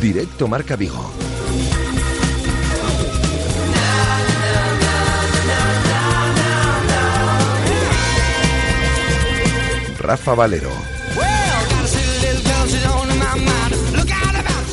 Directo Marca Vigo. Rafa Valero.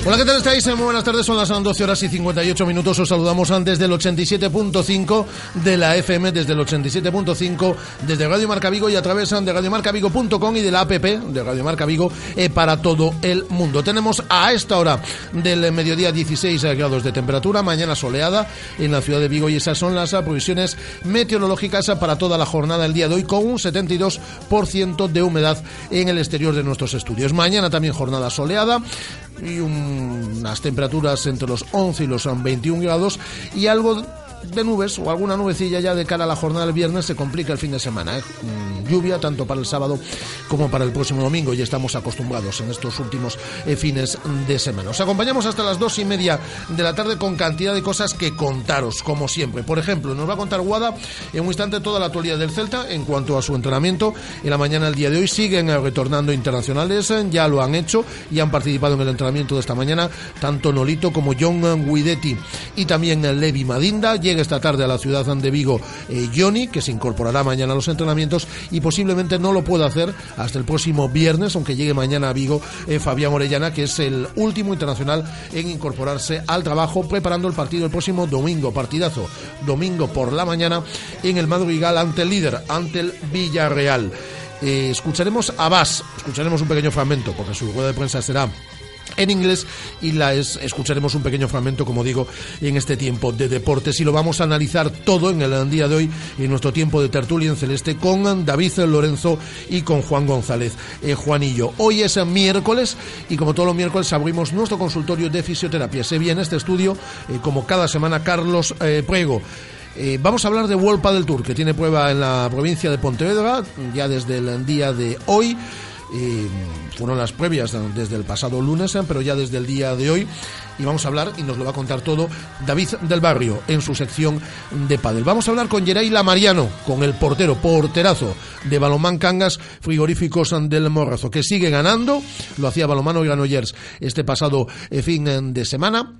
Hola, ¿qué tal estáis? Muy buenas tardes, son las 12 horas y 58 minutos. Os saludamos desde el 87.5 de la FM, desde el 87.5, desde Radio Marca Vigo y a través de radiomarcavigo.com y de la app de Radio Marca Vigo eh, para todo el mundo. Tenemos a esta hora del mediodía 16 grados de temperatura, mañana soleada en la ciudad de Vigo y esas son las previsiones meteorológicas para toda la jornada del día de hoy con un 72% de humedad en el exterior de nuestros estudios. Mañana también jornada soleada y unas temperaturas entre los 11 y los 21 grados y algo de nubes o alguna nubecilla ya de cara a la jornada del viernes se complica el fin de semana. ¿eh? Mm, lluvia tanto para el sábado como para el próximo domingo y estamos acostumbrados en estos últimos eh, fines de semana. Os acompañamos hasta las dos y media de la tarde con cantidad de cosas que contaros, como siempre. Por ejemplo, nos va a contar Guada en un instante toda la actualidad del Celta en cuanto a su entrenamiento. En la mañana del día de hoy siguen eh, retornando internacionales, ya lo han hecho y han participado en el entrenamiento de esta mañana tanto Nolito como John Guidetti y también Levi Madinda esta tarde a la ciudad de Vigo eh, Johnny, que se incorporará mañana a los entrenamientos y posiblemente no lo pueda hacer hasta el próximo viernes, aunque llegue mañana a Vigo eh, Fabián Orellana, que es el último internacional en incorporarse al trabajo, preparando el partido el próximo domingo, partidazo, domingo por la mañana en el Madrigal ante el líder, ante el Villarreal. Eh, escucharemos a Bas, escucharemos un pequeño fragmento, porque su rueda de prensa será en inglés y la escucharemos un pequeño fragmento, como digo, en este tiempo de deportes y lo vamos a analizar todo en el día de hoy en nuestro tiempo de tertulia en celeste con David Lorenzo y con Juan González eh, Juanillo. Hoy es miércoles y como todos los miércoles abrimos nuestro consultorio de fisioterapia. Se viene este estudio, eh, como cada semana, Carlos eh, Prego. vamos a hablar de World del Tour, que tiene prueba en la provincia de Pontevedra, ya desde el día de hoy fueron las previas desde el pasado lunes, pero ya desde el día de hoy. Y vamos a hablar, y nos lo va a contar todo, David del Barrio, en su sección de pádel. Vamos a hablar con Yereila Mariano, con el portero, porterazo de Balomán Cangas, frigoríficos del Morrazo, que sigue ganando. Lo hacía Balomano y Granollers este pasado eh, fin de semana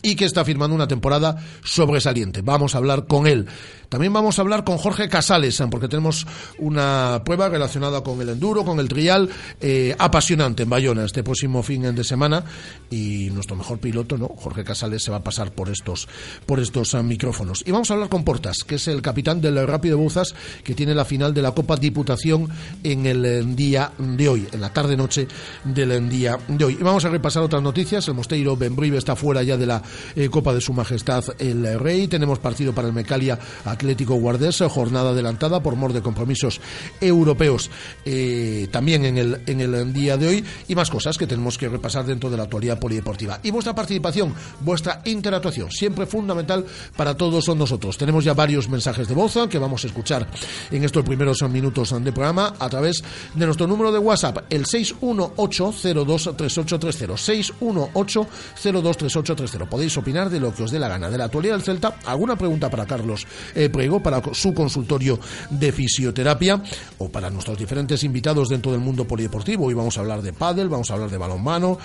y que está firmando una temporada sobresaliente. Vamos a hablar con él. También vamos a hablar con Jorge Casales, porque tenemos una prueba relacionada con el enduro, con el trial, eh, apasionante en Bayona este próximo fin de semana. Y nuestro mejor piloto, ¿no? Jorge Casales, se va a pasar por estos, por estos ah, micrófonos. Y vamos a hablar con Portas, que es el capitán del Rápido Buzas, que tiene la final de la Copa Diputación en el eh, día de hoy, en la tarde-noche del eh, día de hoy. Y vamos a repasar otras noticias. El Mosteiro Benbrive está fuera ya de la Copa de Su Majestad el Rey. Tenemos partido para el Mecalia Atlético Guardés, jornada adelantada por mor de compromisos europeos eh, también en el, en el día de hoy y más cosas que tenemos que repasar dentro de la actualidad polideportiva. Y vuestra participación, vuestra interactuación, siempre fundamental para todos nosotros. Tenemos ya varios mensajes de voz que vamos a escuchar en estos primeros minutos de programa a través de nuestro número de WhatsApp, el 618-023830. 618-023830. Podéis opinar de lo que os dé la gana, de la actualidad del Celta, alguna pregunta para Carlos eh, para su consultorio de fisioterapia o para nuestros diferentes invitados dentro del mundo polideportivo. Hoy vamos a hablar de pádel, vamos a hablar de balonmano,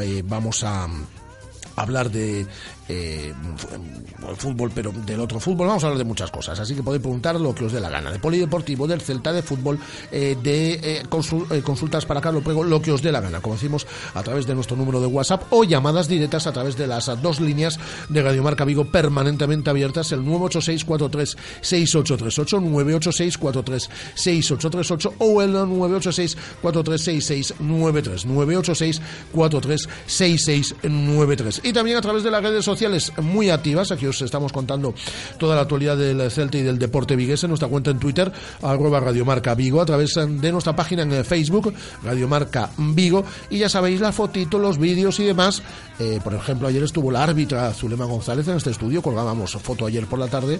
eh, vamos a hablar de eh, fútbol, pero del otro fútbol. Vamos a hablar de muchas cosas, así que podéis preguntar lo que os dé la gana. De polideportivo, del Celta, de fútbol, eh, de eh, eh, consultas para Carlos Prego, lo que os dé la gana, como a través de nuestro número de WhatsApp o llamadas directas a través de las dos líneas de Radio Marca Vigo permanentemente abiertas, el 986-436838, 986-436838 o el 986-436693, 986-436693. Y también a través de las redes sociales sociales muy activas. Aquí os estamos contando toda la actualidad del Celta y del deporte vigués en nuestra cuenta en Twitter, arroba Radiomarca Vigo, a través de nuestra página en Facebook, Radiomarca Vigo. Y ya sabéis la fotito, los vídeos y demás. Eh, por ejemplo, ayer estuvo la árbitra Zulema González en este estudio, colgábamos foto ayer por la tarde,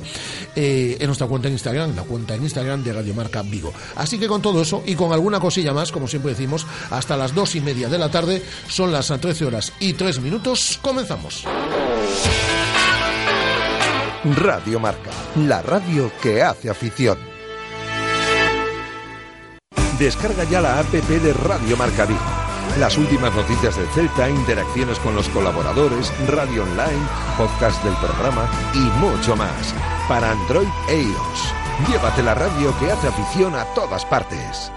eh, en nuestra cuenta en Instagram, la cuenta en Instagram de Radiomarca Vigo. Así que con todo eso y con alguna cosilla más, como siempre decimos, hasta las dos y media de la tarde, son las 13 horas y 3 minutos, comenzamos. Radio Marca, la radio que hace afición. Descarga ya la app de Radio Marca Vigo. Las últimas noticias del Celta, interacciones con los colaboradores, radio online, podcast del programa y mucho más. Para Android e iOS. Llévate la radio que hace afición a todas partes.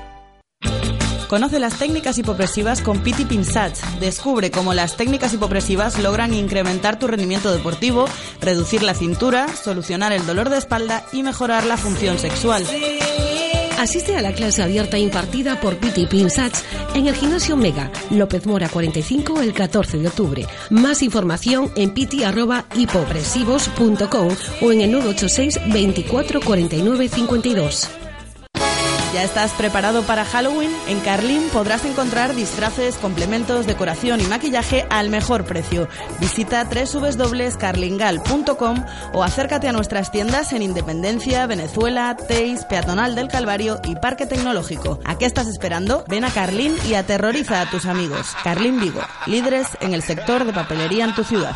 Conoce las técnicas hipopresivas con Piti Pinsach. Descubre cómo las técnicas hipopresivas logran incrementar tu rendimiento deportivo, reducir la cintura, solucionar el dolor de espalda y mejorar la función sexual. Asiste a la clase abierta impartida por Piti Pinsach en el gimnasio Mega, López Mora 45, el 14 de octubre. Más información en piti.hipopresivos.com o en el 986 24 49 52. ¿Ya estás preparado para Halloween? En Carlin podrás encontrar disfraces, complementos, decoración y maquillaje al mejor precio. Visita www.carlingal.com o acércate a nuestras tiendas en Independencia, Venezuela, Teis, Peatonal del Calvario y Parque Tecnológico. ¿A qué estás esperando? Ven a Carlin y aterroriza a tus amigos. Carlin Vigo, líderes en el sector de papelería en tu ciudad.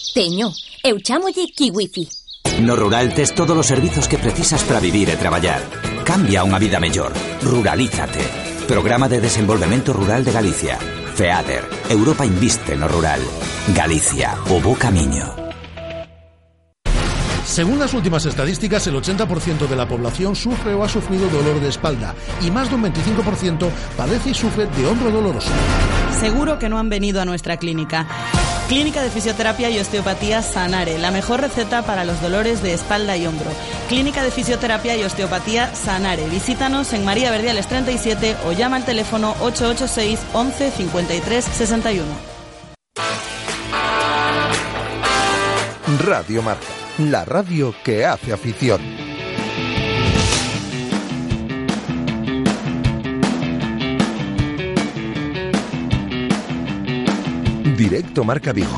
Teño, eu Kiwifi. No rural tes todos os servizos que precisas para vivir e traballar. Cambia unha vida mellor. Ruralízate. Programa de Desenvolvemento Rural de Galicia. FEADER. Europa inviste no rural. Galicia, o bo camiño. Según las últimas estadísticas, el 80% de la población sufre o ha sufrido dolor de espalda y más de un 25% padece y sufre de hombro doloroso. Seguro que no han venido a nuestra clínica. Clínica de Fisioterapia y Osteopatía Sanare, la mejor receta para los dolores de espalda y hombro. Clínica de Fisioterapia y Osteopatía Sanare. Visítanos en María Verdiales 37 o llama al teléfono 886 11 53 61. Radio Marca, la radio que hace afición. Directo Marca Vigo.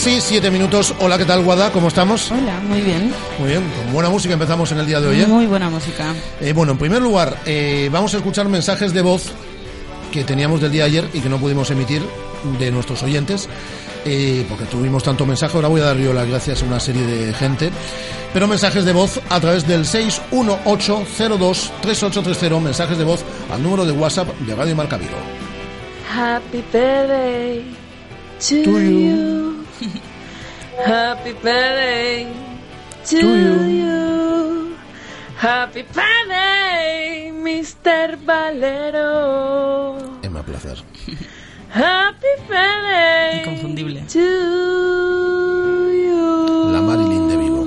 Bar- 13 horas y 7 minutos. Hola, ¿qué tal, Guada? ¿Cómo estamos? Hola, muy bien. Muy bien, con buena música empezamos en el día de hoy. ¿eh? Muy buena música. Eh, bueno, en primer lugar, eh, vamos a escuchar mensajes de voz que teníamos del día de ayer y que no pudimos emitir de nuestros oyentes, eh, porque tuvimos tanto mensaje. Ahora voy a dar yo las gracias a una serie de gente. pero mensajes de voz a través del 618023830, mensajes de voz al número de WhatsApp de Radio Marca Vigo. Happy birthday to, To you. you. Happy birthday to, you. you. Happy birthday, Mr. Valero. Emma, placer. Happy birthday Inconfundible. to you. La Marilyn de Vigo.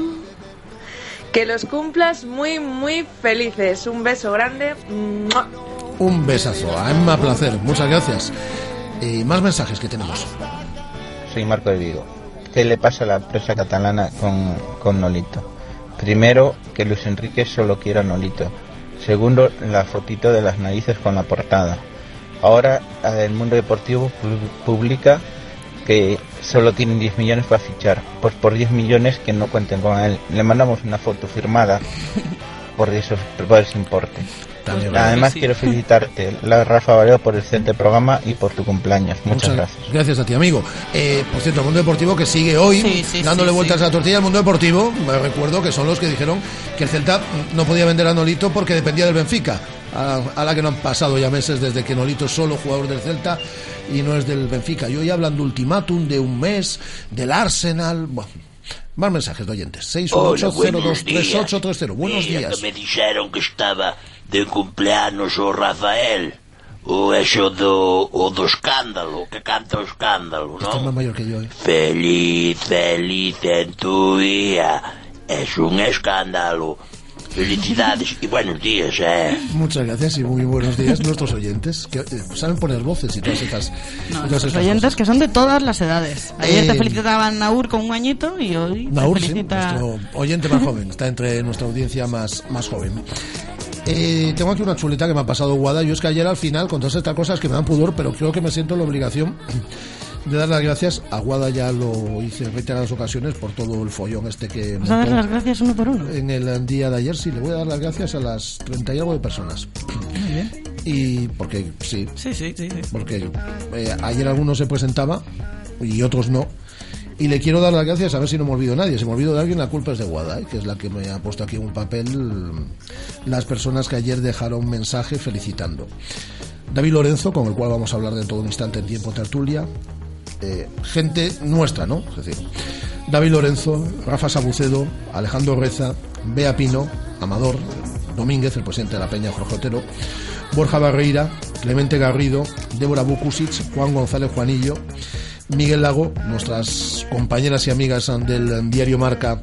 Que los cumplas muy, muy felices. Un beso grande. ¡Mua! Un besazo a Emma Placer, muchas gracias. Y más mensajes que tenemos. Soy Marco de Vigo. ¿Qué le pasa a la empresa catalana con, con Nolito? Primero, que Luis Enrique solo quiere a Nolito. Segundo, la fotito de las narices con la portada. Ahora el mundo deportivo pu- publica que solo tienen 10 millones para fichar. Pues por 10 millones que no cuenten con él. Le mandamos una foto firmada por, esos, por ese importe. También Además sí. quiero felicitarte, la Rafa Valero, por el excelente programa y por tu cumpleaños. Muchas, gracias. Gracias a ti, amigo. Eh, por cierto, el mundo deportivo que sigue hoy Sí, sí, dándole sí, vueltas sí. a la tortilla. El mundo deportivo, me recuerdo que son los que dijeron que el Celta no podía vender a Nolito porque dependía del Benfica. A, a la que no han pasado ya meses desde que Nolito es solo jugador del Celta y no es del Benfica. Y hoy hablan de ultimátum, de un mes, del Arsenal. Bueno, más mensajes de oyentes. Hola, buenos días. 618023830. Buenos días. me dijeron que estaba de cumpleaños o Rafael. O eso do, o do escándalo, que canta o escándalo, Este es más ¿no? mayor que yo. ¿eh? Feliz, feliz en tu día. Es un escándalo. Felicidades y buenos días, eh. Muchas gracias y muy buenos días nuestros oyentes que eh, saben poner voces y todas estas, No, todas los estas oyentes cosas. que son de todas las edades. Ayer Eh, te felicitaban Naur con un añito y hoy te Naur, sí, felicita... nuestro oyente más joven, está entre nuestra audiencia más, más joven. Eh, tengo aquí una chuleta que me ha pasado Guada. Yo es que ayer al final, con todas estas cosas que me dan pudor, pero creo que me siento en la obligación de dar las gracias. A Guada ya lo hice en reiteradas ocasiones por todo el follón este que ¿Vas a dar las gracias uno por uno? en el día de ayer. Sí, le voy a dar las gracias a las 30 y algo de personas. Y porque sí, Sí, sí, sí. sí. porque eh, ayer algunos se presentaba y otros no. Y le quiero dar las gracias, a ver si no me olvido nadie. Si me olvido de alguien, la culpa es de Guada, que es la que me ha puesto aquí un papel las personas que ayer dejaron un mensaje felicitando. David Lorenzo, con el cual vamos a hablar de todo un instante en tiempo tertulia. Eh, gente nuestra, ¿no? Es decir, David Lorenzo, Rafa Sabucedo, Alejandro Reza, Bea Pino, Amador, Domínguez, el presidente de la Peña Jorge Otero, Borja Barreira, Clemente Garrido, Débora Bukusic, Juan González Juanillo, Miguel Lago, nuestras compañeras y amigas del diario Marca,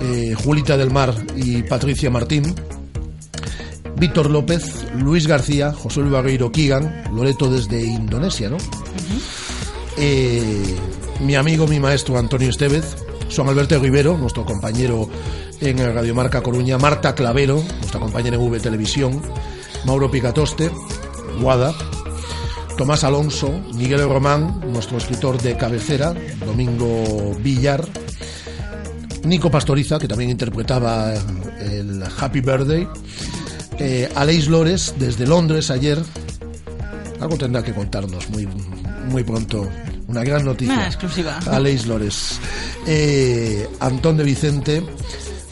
eh, Julita del Mar y Patricia Martín, Víctor López, Luis García, José Luis Barreiro Kigan, Loreto desde Indonesia, ¿no? Eh, mi amigo, mi maestro Antonio Estevez, Juan Alberto Rivero, nuestro compañero en Radio Marca Coruña, Marta Clavero, nuestra compañera en V Televisión, Mauro Picatoste, Guada, Tomás Alonso, Miguel Román, nuestro escritor de cabecera, Domingo Villar, Nico Pastoriza, que también interpretaba el Happy Birthday, eh, Aleix Lores, desde Londres ayer, algo tendrá que contarnos muy, muy pronto, una gran noticia. Una exclusiva. Aleix Lores, eh, Antón de Vicente,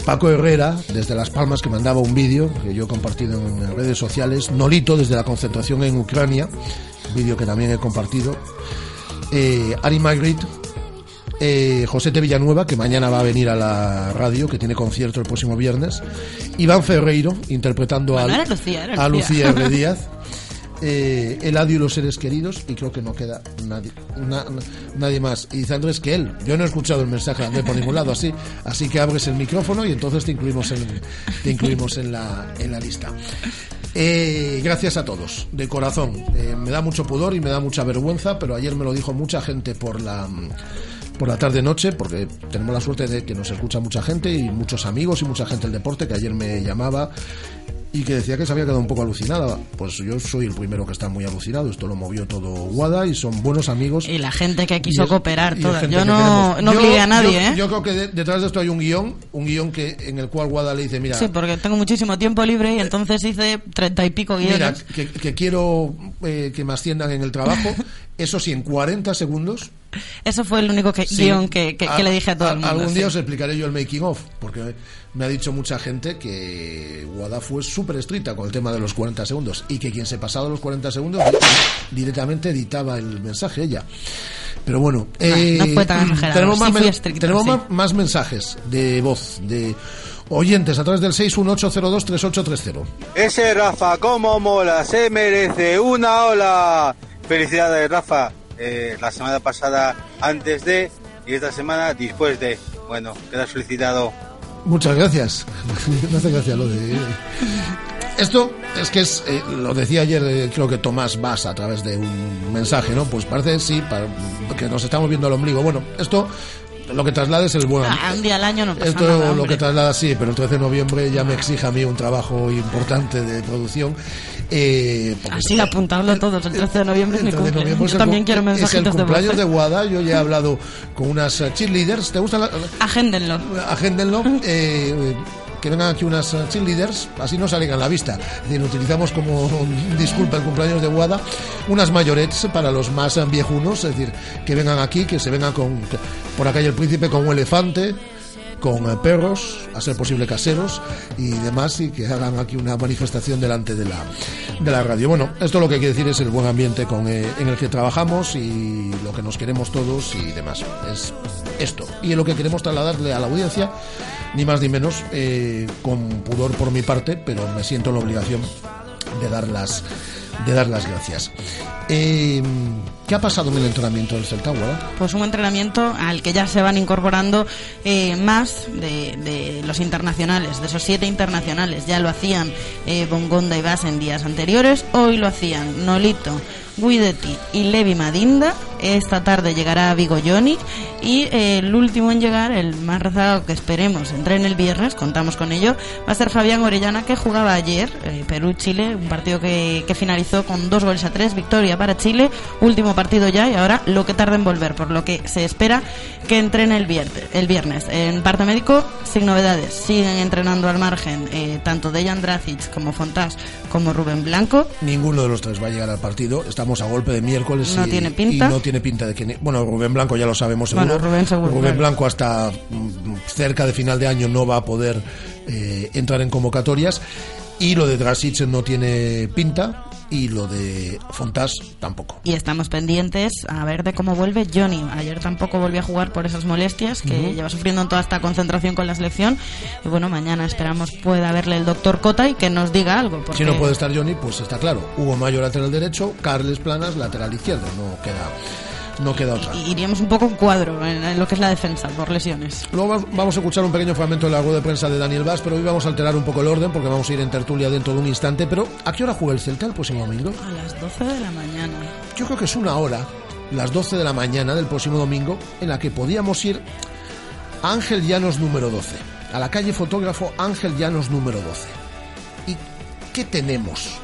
Paco Herrera, desde Las Palmas, que mandaba un vídeo que yo he compartido en redes sociales. Nolito, desde la concentración en Ucrania, vídeo que también he compartido. Eh, Ari Magritte, eh, José T. Villanueva, que mañana va a venir a la radio, que tiene concierto el próximo viernes. Iván Ferreiro, interpretando Bueno, a, Lucía, a R. Díaz. Eh, Eladio y los seres queridos, y creo que no queda nadie, na- na- nadie más. Y dice Andrés que él, yo no he escuchado el mensaje de Andrés por ningún lado, así, así que abres el micrófono y entonces te incluimos en, te incluimos en, la, en la lista. Eh, gracias a todos, de corazón. Eh, me da mucho pudor y me da mucha vergüenza, pero ayer me lo dijo mucha gente por la por la tarde noche, porque tenemos la suerte de que nos escucha mucha gente y muchos amigos y mucha gente del deporte que ayer me llamaba y que decía que se había quedado un poco alucinada. Pues yo soy el primero que está muy alucinado. Esto lo movió todo Guada y son buenos amigos. Y la gente que quiso es- cooperar toda. Yo no, no Yo- a nadie, yo, ¿eh? Yo creo que de- detrás de esto hay un guion, un guion que en el cual Guada le dice, mira, Sí, porque tengo muchísimo tiempo libre y entonces hice treinta y pico guiones. Mira, que, que quiero eh, que me asciendan en el trabajo. Eso sí, en 40 segundos Eso fue el único que, Sí. guion que, que- le dije a todo a- el mundo. Algún sí. día os explicaré yo el making of, porque me ha dicho mucha gente que Wada fue súper estricta con el tema de los 40 segundos y que quien se pasaba los 40 segundos di- directamente editaba el mensaje ella. Pero bueno, eh, no fue tan exagerado, tenemos, sí más, estricta, tenemos sí. más, más mensajes de voz, de oyentes a través del 618023830. Ese Rafa, cómo mola, se merece una ola. Felicidades, Rafa. Eh, la semana pasada antes de y esta semana después de. Bueno, quedas felicitado. Muchas gracias. Me hace gracia lo de. Esto es que es, eh, lo decía ayer, eh, creo que Tomás Vas a través de un mensaje, ¿no? Pues parece, sí, para- que nos estamos viendo al ombligo. Bueno, esto lo que traslada es el buen Ah, un día al año no pasa Esto nada, lo que traslada sí, pero el 13 de noviembre ya me exige a mí un trabajo importante de producción. Eh, Así apuntadlo todos, el 13 de noviembre es el 13 de cumple. noviembre es Yo el también quiero Es el mensajitos de voz. cumpleaños de Guada. Yo ya he hablado con unas eh, cheerleaders. ¿Te gustan las.? Agéndenlo. Agéndenlo. eh, que vengan aquí unas eh, cheerleaders, así no salen a la vista. Es decir, utilizamos como disculpa el cumpleaños de Guada unas mayorets para los más viejunos, es decir, que vengan aquí, que se vengan con por la calle El Príncipe con un elefante, con eh, perros, a ser posible caseros y demás, y que hagan aquí una manifestación delante de la, de la radio. Bueno, esto lo que quiere decir es el buen ambiente con, eh, en el que trabajamos y lo que nos queremos todos y demás. Es esto. Y lo que queremos trasladarle a la audiencia, ni más ni menos, eh, con pudor por mi parte, pero me siento en la obligación de dar las, de dar las gracias. Eh, ¿Qué ha pasado en el entrenamiento del Celta? Pues un entrenamiento al que ya se van incorporando eh, más de, los internacionales, de esos siete internacionales. Ya lo hacían eh, Bongonda y Bas en días anteriores, hoy lo hacían Nolito, Guidetti y Levi Madinda. Esta tarde llegará Vigo Johnny y eh, el último en llegar, el más rezagado que esperemos entrene el viernes, contamos con ello, va a ser Fabián Orellana que jugaba ayer, eh, Perú-Chile, un partido que, que finalizó con dos goles a tres, victoria para Chile, último partido ya y ahora lo que tarda en volver, por lo que se espera que entrene el viernes. El viernes. En parte médico, sin novedades, siguen entrenando al margen eh, tanto Dejan Dracic como Fontás como Rubén Blanco. Ninguno de los tres va a llegar al partido. Estamos a golpe de miércoles. No y, tiene pinta. y no tiene pinta de que. Bueno, Rubén Blanco ya lo sabemos seguro. Bueno, Rubén seguro, claro. Blanco hasta mm, cerca de final de año no va a poder eh, entrar en convocatorias. Y lo de Drasic no tiene pinta. Y lo de Fontás tampoco. Y estamos pendientes a ver de cómo vuelve Johnny. Ayer tampoco volvió a jugar por esas molestias que Ujú. lleva sufriendo en toda esta concentración con la selección. Y bueno, mañana esperamos pueda verle el doctor Cota y que nos diga algo. Porque Si no puede estar Johnny, pues está claro. Hugo Mayo, lateral derecho. Carles Planas, lateral izquierdo. No queda, no queda otra. iríamos un poco en cuadro en, en lo que es la defensa por lesiones. Luego va- vamos a escuchar un pequeño fragmento de la rueda de prensa de Daniel Vaz, pero hoy vamos a alterar un poco el orden porque vamos a ir en tertulia dentro de un instante. Pero ¿a qué hora juega el Celta el próximo domingo? A las 12 de la mañana. Yo creo que es una hora, las 12 de la mañana del próximo domingo, en la que podíamos ir a Ángel Llanos número 12, a la calle fotógrafo Ángel Llanos número 12. ¿Y qué tenemos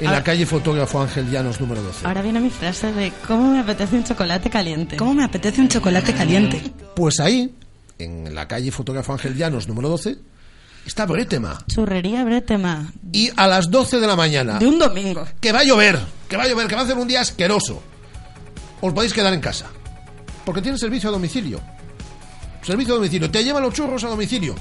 En la calle fotógrafo Ángel Llanos número 12? Ahora viene mi frase de cómo me apetece un chocolate caliente. ¿Cómo me apetece un chocolate caliente? Pues ahí, en la calle fotógrafo Ángel Llanos número 12, está Bretema. Churrería Bretema. Y a las 12 de la mañana. De un domingo. Que va a llover, que va a llover, que va a hacer un día asqueroso. Os podéis quedar en casa. Porque tiene servicio a domicilio. Servicio a domicilio. Te llevan los churros a domicilio.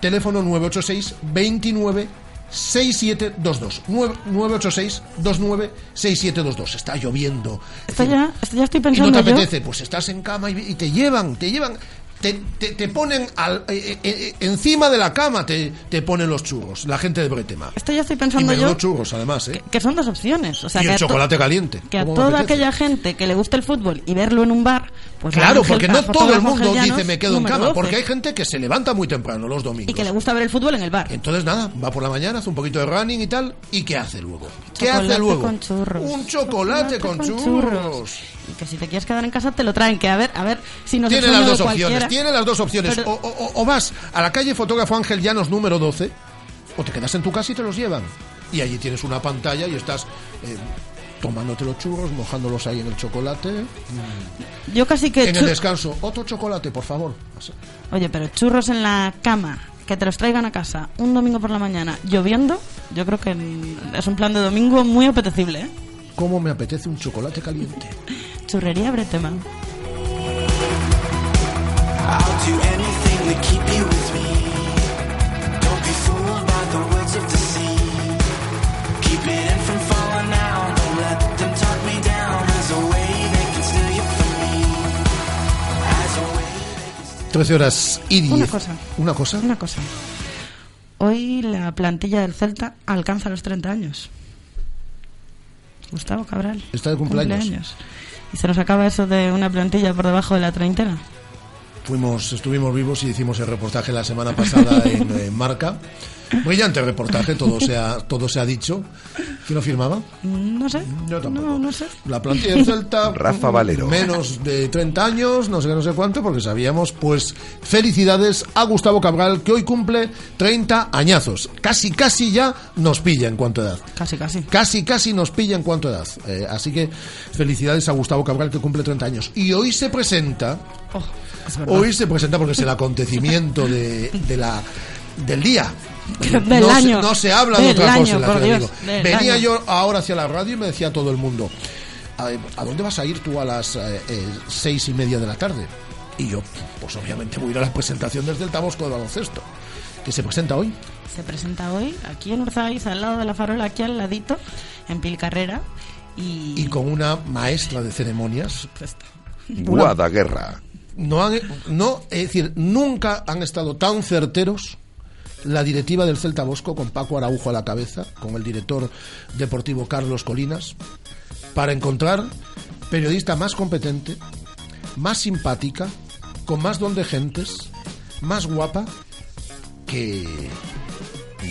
Teléfono 986 29 6722. 9- 986 29 6722. Está lloviendo. Esto ya, ya estoy Y no pensando te yo. apetece, pues estás en cama y, y te llevan, te llevan, te, te- te ponen al- eh, eh, eh, encima de la cama, te, te ponen los churros, la gente de Bretema. Esto ya estoy Y pensando menudo yo churros, además, ¿eh? que son dos opciones. O sea, y que el chocolate caliente. que a ¿Cómo me toda aquella gente que le gusta el fútbol y verlo en un bar, pues Claro, porque no todo el mundo dice me quedo en cama, 12. porque hay gente que se levanta muy temprano los domingos. Y que le gusta ver el fútbol en el bar. Entonces nada, va por la mañana, hace un poquito de running y tal, ¿y qué hace luego? ¿Qué Chocolate hace luego? con churros. Un chocolate, con, churros. Y que si te quieres quedar en casa te lo traen, que a ver, a ver si nos Tiene las dos opciones, tiene las dos opciones. Pero- O, o- o vas a la calle Fotógrafo Ángel Llanos número 12, o te quedas en tu casa y te los llevan. Y allí tienes una pantalla y estás eh, tomándote los churros, mojándolos ahí en el chocolate. Yo casi que... En el descanso, otro chocolate, por favor. Oye, pero churros en la cama, que te los traigan a casa un domingo por la mañana lloviendo, yo creo que es un plan de domingo muy apetecible, ¿eh? ¿Cómo me apetece un chocolate caliente? Churrería Bretema. 13 horas y 10. Una cosa. ¿Una cosa? Una cosa. Hoy la plantilla del Celta alcanza los 30 años. Gustavo Cabral. Está de cumpleaños. Y se nos acaba eso de una plantilla por debajo de la treintena. Fuimos, estuvimos vivos y hicimos el reportaje la semana pasada en, Marca. Brillante reportaje, todo se ha, todo se ha dicho. ¿Quién lo firmaba? No sé. Yo tampoco. No, no sé. La plantilla del Celta. Rafa Valero. Menos de 30 años, no sé qué, no sé cuánto, porque sabíamos. Pues felicidades a Gustavo Cabral, que hoy cumple 30 añazos. Casi, casi ya nos pilla en cuanto a edad. Casi, casi. Casi, casi nos pilla en cuanto a edad. Eh, así que felicidades a Gustavo Cabral, que cumple 30 años. Y hoy se presenta. Oh. Hoy se presenta porque es el acontecimiento de, de la, del día. Del no, año. Se, no se habla de otra año, cosa en la Dios, Venía año. yo ahora hacia la radio y me decía todo el mundo, ¿a, a dónde vas a ir tú a las eh, eh, seis y media de la tarde? Y yo, pues obviamente voy a ir a la presentación desde el Tabosco de baloncesto, que se presenta hoy. Se presenta hoy aquí en Urzaiz, al lado de la farola, aquí al ladito, en Pilcarrera. Y, Y con una maestra de ceremonias. Guadaguerra. No, han, no, es decir, nunca han estado tan certeros la directiva del Celta Bosco con Paco Araujo a la cabeza, con el director deportivo Carlos Colinas, para encontrar periodista más competente, más simpática, con más don de gentes, más guapa que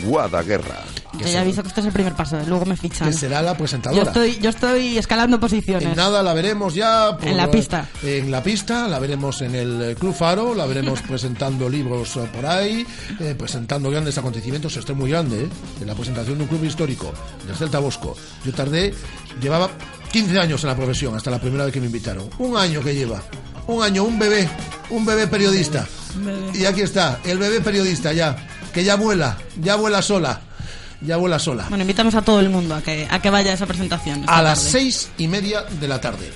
Guadaguerra. Yo ya aviso que este es el primer paso, luego me fichan. que será la Yo presentadora. estoy, yo estoy escalando posiciones. En nada la veremos ya por- En la pista. En la pista, la veremos en el Club Faro, la veremos presentando libros por ahí, eh, presentando grandes acontecimientos. Esto es muy grande, ¿eh? En la presentación de un club histórico, del Celta Bosco. Yo tardé, llevaba 15 años en la profesión, hasta la primera vez que me invitaron. Un año que lleva. Un año, un bebé, un bebé periodista. Y aquí está, el bebé periodista ya, que ya vuela, ya vuela sola, ya vuela sola. Bueno, invitamos a todo el mundo a que, a que vaya a esa presentación. A las tarde. seis y media de la tarde.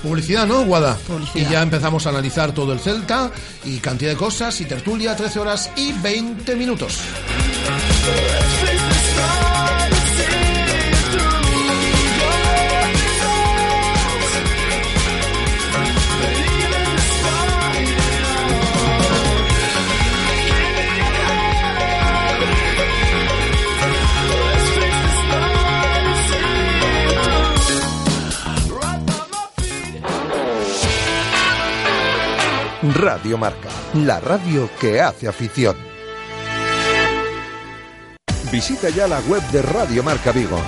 Publicidad, ¿no, Guada? Publicidad. Y ya empezamos a analizar todo el Celta y cantidad de cosas y tertulia, 13 horas y 20 minutos. Radio Marca, la radio que hace afición. Visita ya la web de Radio Marca Vigo.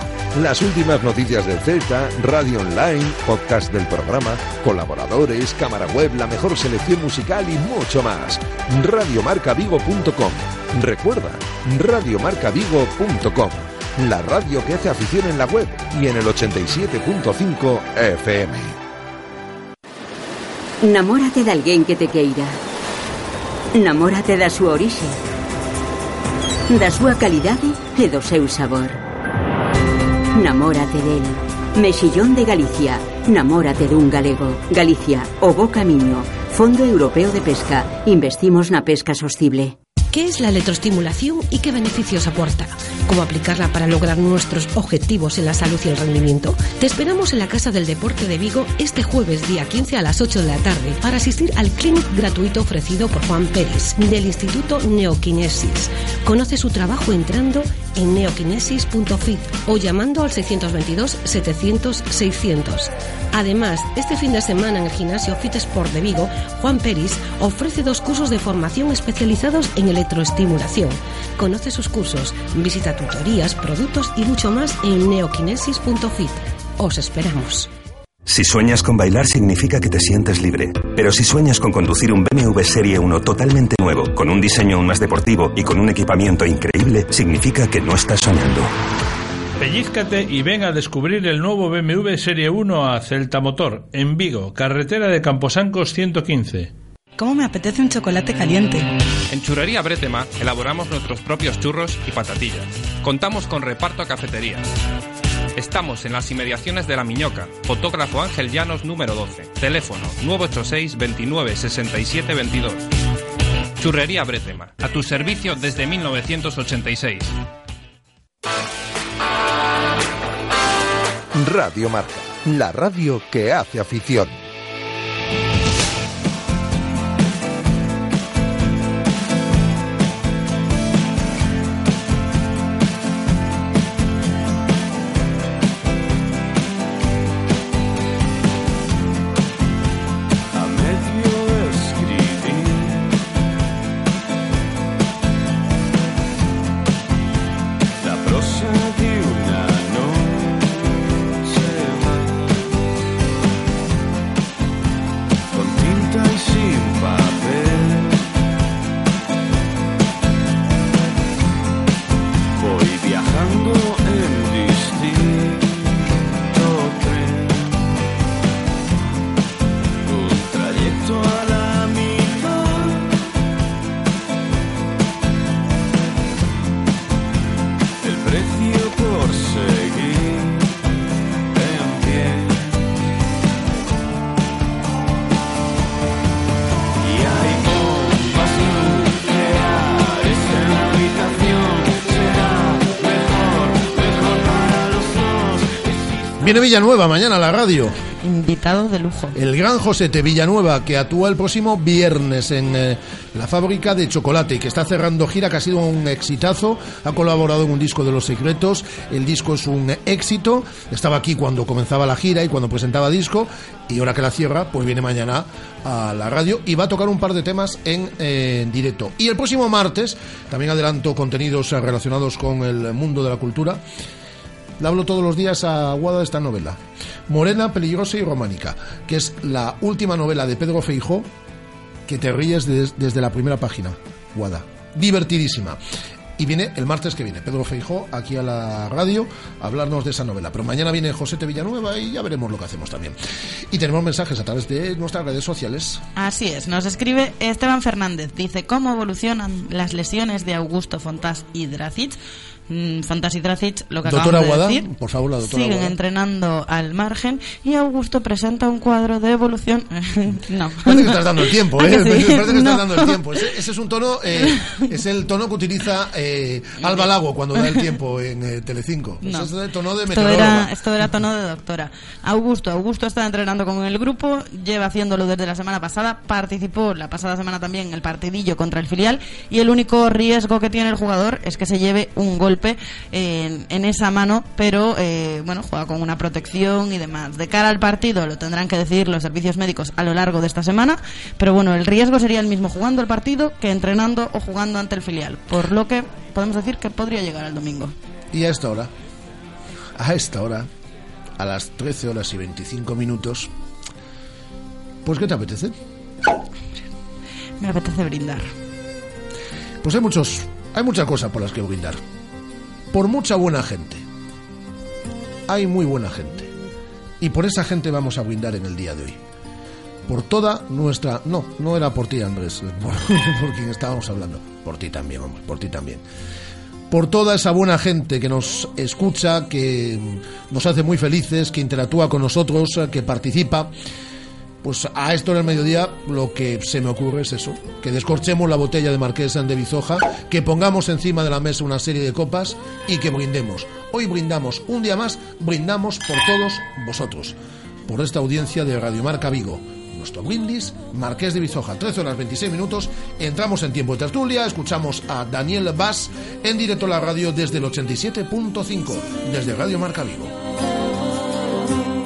Las últimas noticias del Celta, radio online, podcast del programa, colaboradores, cámara web, la mejor selección musical y mucho más. Radiomarcavigo.com. Recuerda, radiomarcavigo.com. La radio que hace afición en la web y en el 87.5 FM. Namórate de alguén que te queira. Namórate da súa orixe, da súa calidade e do seu sabor. Namórate del. Mexillón de Galicia. Namórate dun galego. Galicia, o bo camiño. Fondo Europeo de Pesca. Investimos na pesca sostible. ¿Qué es la electroestimulación y qué beneficios aporta? ¿Cómo aplicarla para lograr nuestros objetivos en la salud y el rendimiento? Te esperamos en la Casa del Deporte de Vigo este jueves día 15 a las 8 de la tarde para asistir al clinic gratuito ofrecido por Juan Pérez del Instituto Neokinesis. Conoce su trabajo entrando en neokinesis.fit o llamando al 622 700 600. Además, este fin de semana en el gimnasio Fit Sport de Vigo, Juan Peris ofrece dos cursos de formación especializados en electroestimulación. Conoce sus cursos, visita tutorías, productos y mucho más en neokinesis.fit. Os esperamos. Si sueñas con bailar significa que te sientes libre. Pero si sueñas con conducir un BMW Serie 1 totalmente nuevo, con un diseño aún más deportivo y con un equipamiento increíble, significa que no estás soñando. Pellízcate y ven a descubrir el nuevo BMW Serie 1 a Celta Motor, en Vigo, carretera de Camposancos 115. ¿Cómo me apetece un chocolate caliente? En Churrería Bretema elaboramos nuestros propios churros y patatillas. Contamos con reparto a cafeterías. Estamos en las inmediaciones de La Miñoca. Fotógrafo Ángel Llanos número 12. Teléfono 986 29 67 22. Churrería Bretema. A tu servicio desde 1986. Radio Marca, la radio que hace afición. Viene Villanueva mañana a la radio. Invitado de lujo. El gran Josete Villanueva, que actúa el próximo viernes en eh, la fábrica de chocolate y que está cerrando gira, que ha sido un exitazo. Ha colaborado en un disco de Los Secretos. El disco es un éxito. Estaba aquí cuando comenzaba la gira y cuando presentaba disco. Y ahora que la cierra, pues viene mañana a la radio y va a tocar un par de temas en, eh, en directo. Y el próximo martes, también adelanto contenidos relacionados con el mundo de la cultura. Le hablo todos los días a Guada de esta novela. Morena, peligrosa y románica, que es la última novela de Pedro Feijó que te ríes des- desde la primera página. Guada. Divertidísima. Y viene el martes que viene Pedro Feijó aquí a la radio a hablarnos de esa novela. Pero mañana viene José T. Villanueva y ya veremos lo que hacemos también. Y tenemos mensajes a través de nuestras redes sociales. Así es, nos escribe Esteban Fernández. Dice, ¿cómo evolucionan las lesiones de Augusto Fontás y Dracic? Mm, Fontás y Dracic, lo que Doctora acabamos de Guada, decir, por favor, la doctora siguen Guada. entrenando al margen y Augusto presenta un cuadro de evolución. no. Parece que estás dando el tiempo, ¿A ¿eh? sí? Parece que estás No. dando el tiempo. Ese, ese es un tono, eh, es el tono que utiliza eh, Alba Lago cuando da el tiempo en eh, Telecinco. No. Es el tono de Esto era, esto era tono de doctora. Augusto, Augusto está entrenando con el grupo, lleva haciéndolo desde la semana pasada, participó la pasada semana también en el partidillo contra el filial y el único riesgo que tiene el jugador es que se lleve un golpe en, en esa mano, pero eh, bueno, juega con una protección y demás. De cara al partido lo tendrán que decidir los servicios médicos a lo largo de esta semana, pero bueno, el riesgo sería el mismo jugando el partido que entrenando o jugando ante el filial, por lo que podemos decir que podría llegar al domingo. Y a esta hora, a esta hora, a las 13 horas y 25 minutos, pues ¿qué te apetece? Me apetece brindar. Pues hay muchos, hay muchas cosas por las que brindar. Por mucha buena gente. Hay muy buena gente. Y por esa gente vamos a brindar en el día de hoy. Por toda nuestra... No, no era por ti, Andrés, por, por quien estábamos hablando. Por ti también, hombre, por ti también. Por toda esa buena gente que nos escucha, que nos hace muy felices, que interactúa con nosotros, que participa. Pues a esto en el mediodía lo que se me ocurre es eso, que descorchemos la botella de Marqués de Bizoja, que pongamos encima de la mesa una serie de copas y que brindemos. Hoy brindamos, un día más, brindamos por todos vosotros, por esta audiencia de Radio Marca Vigo. Nuestro brindis, Marqués de Bizoja, 13 horas 26 minutos, entramos en tiempo de tertulia, escuchamos a Daniel Bass en directo a la radio desde el 87.5, desde Radio Marca Vigo.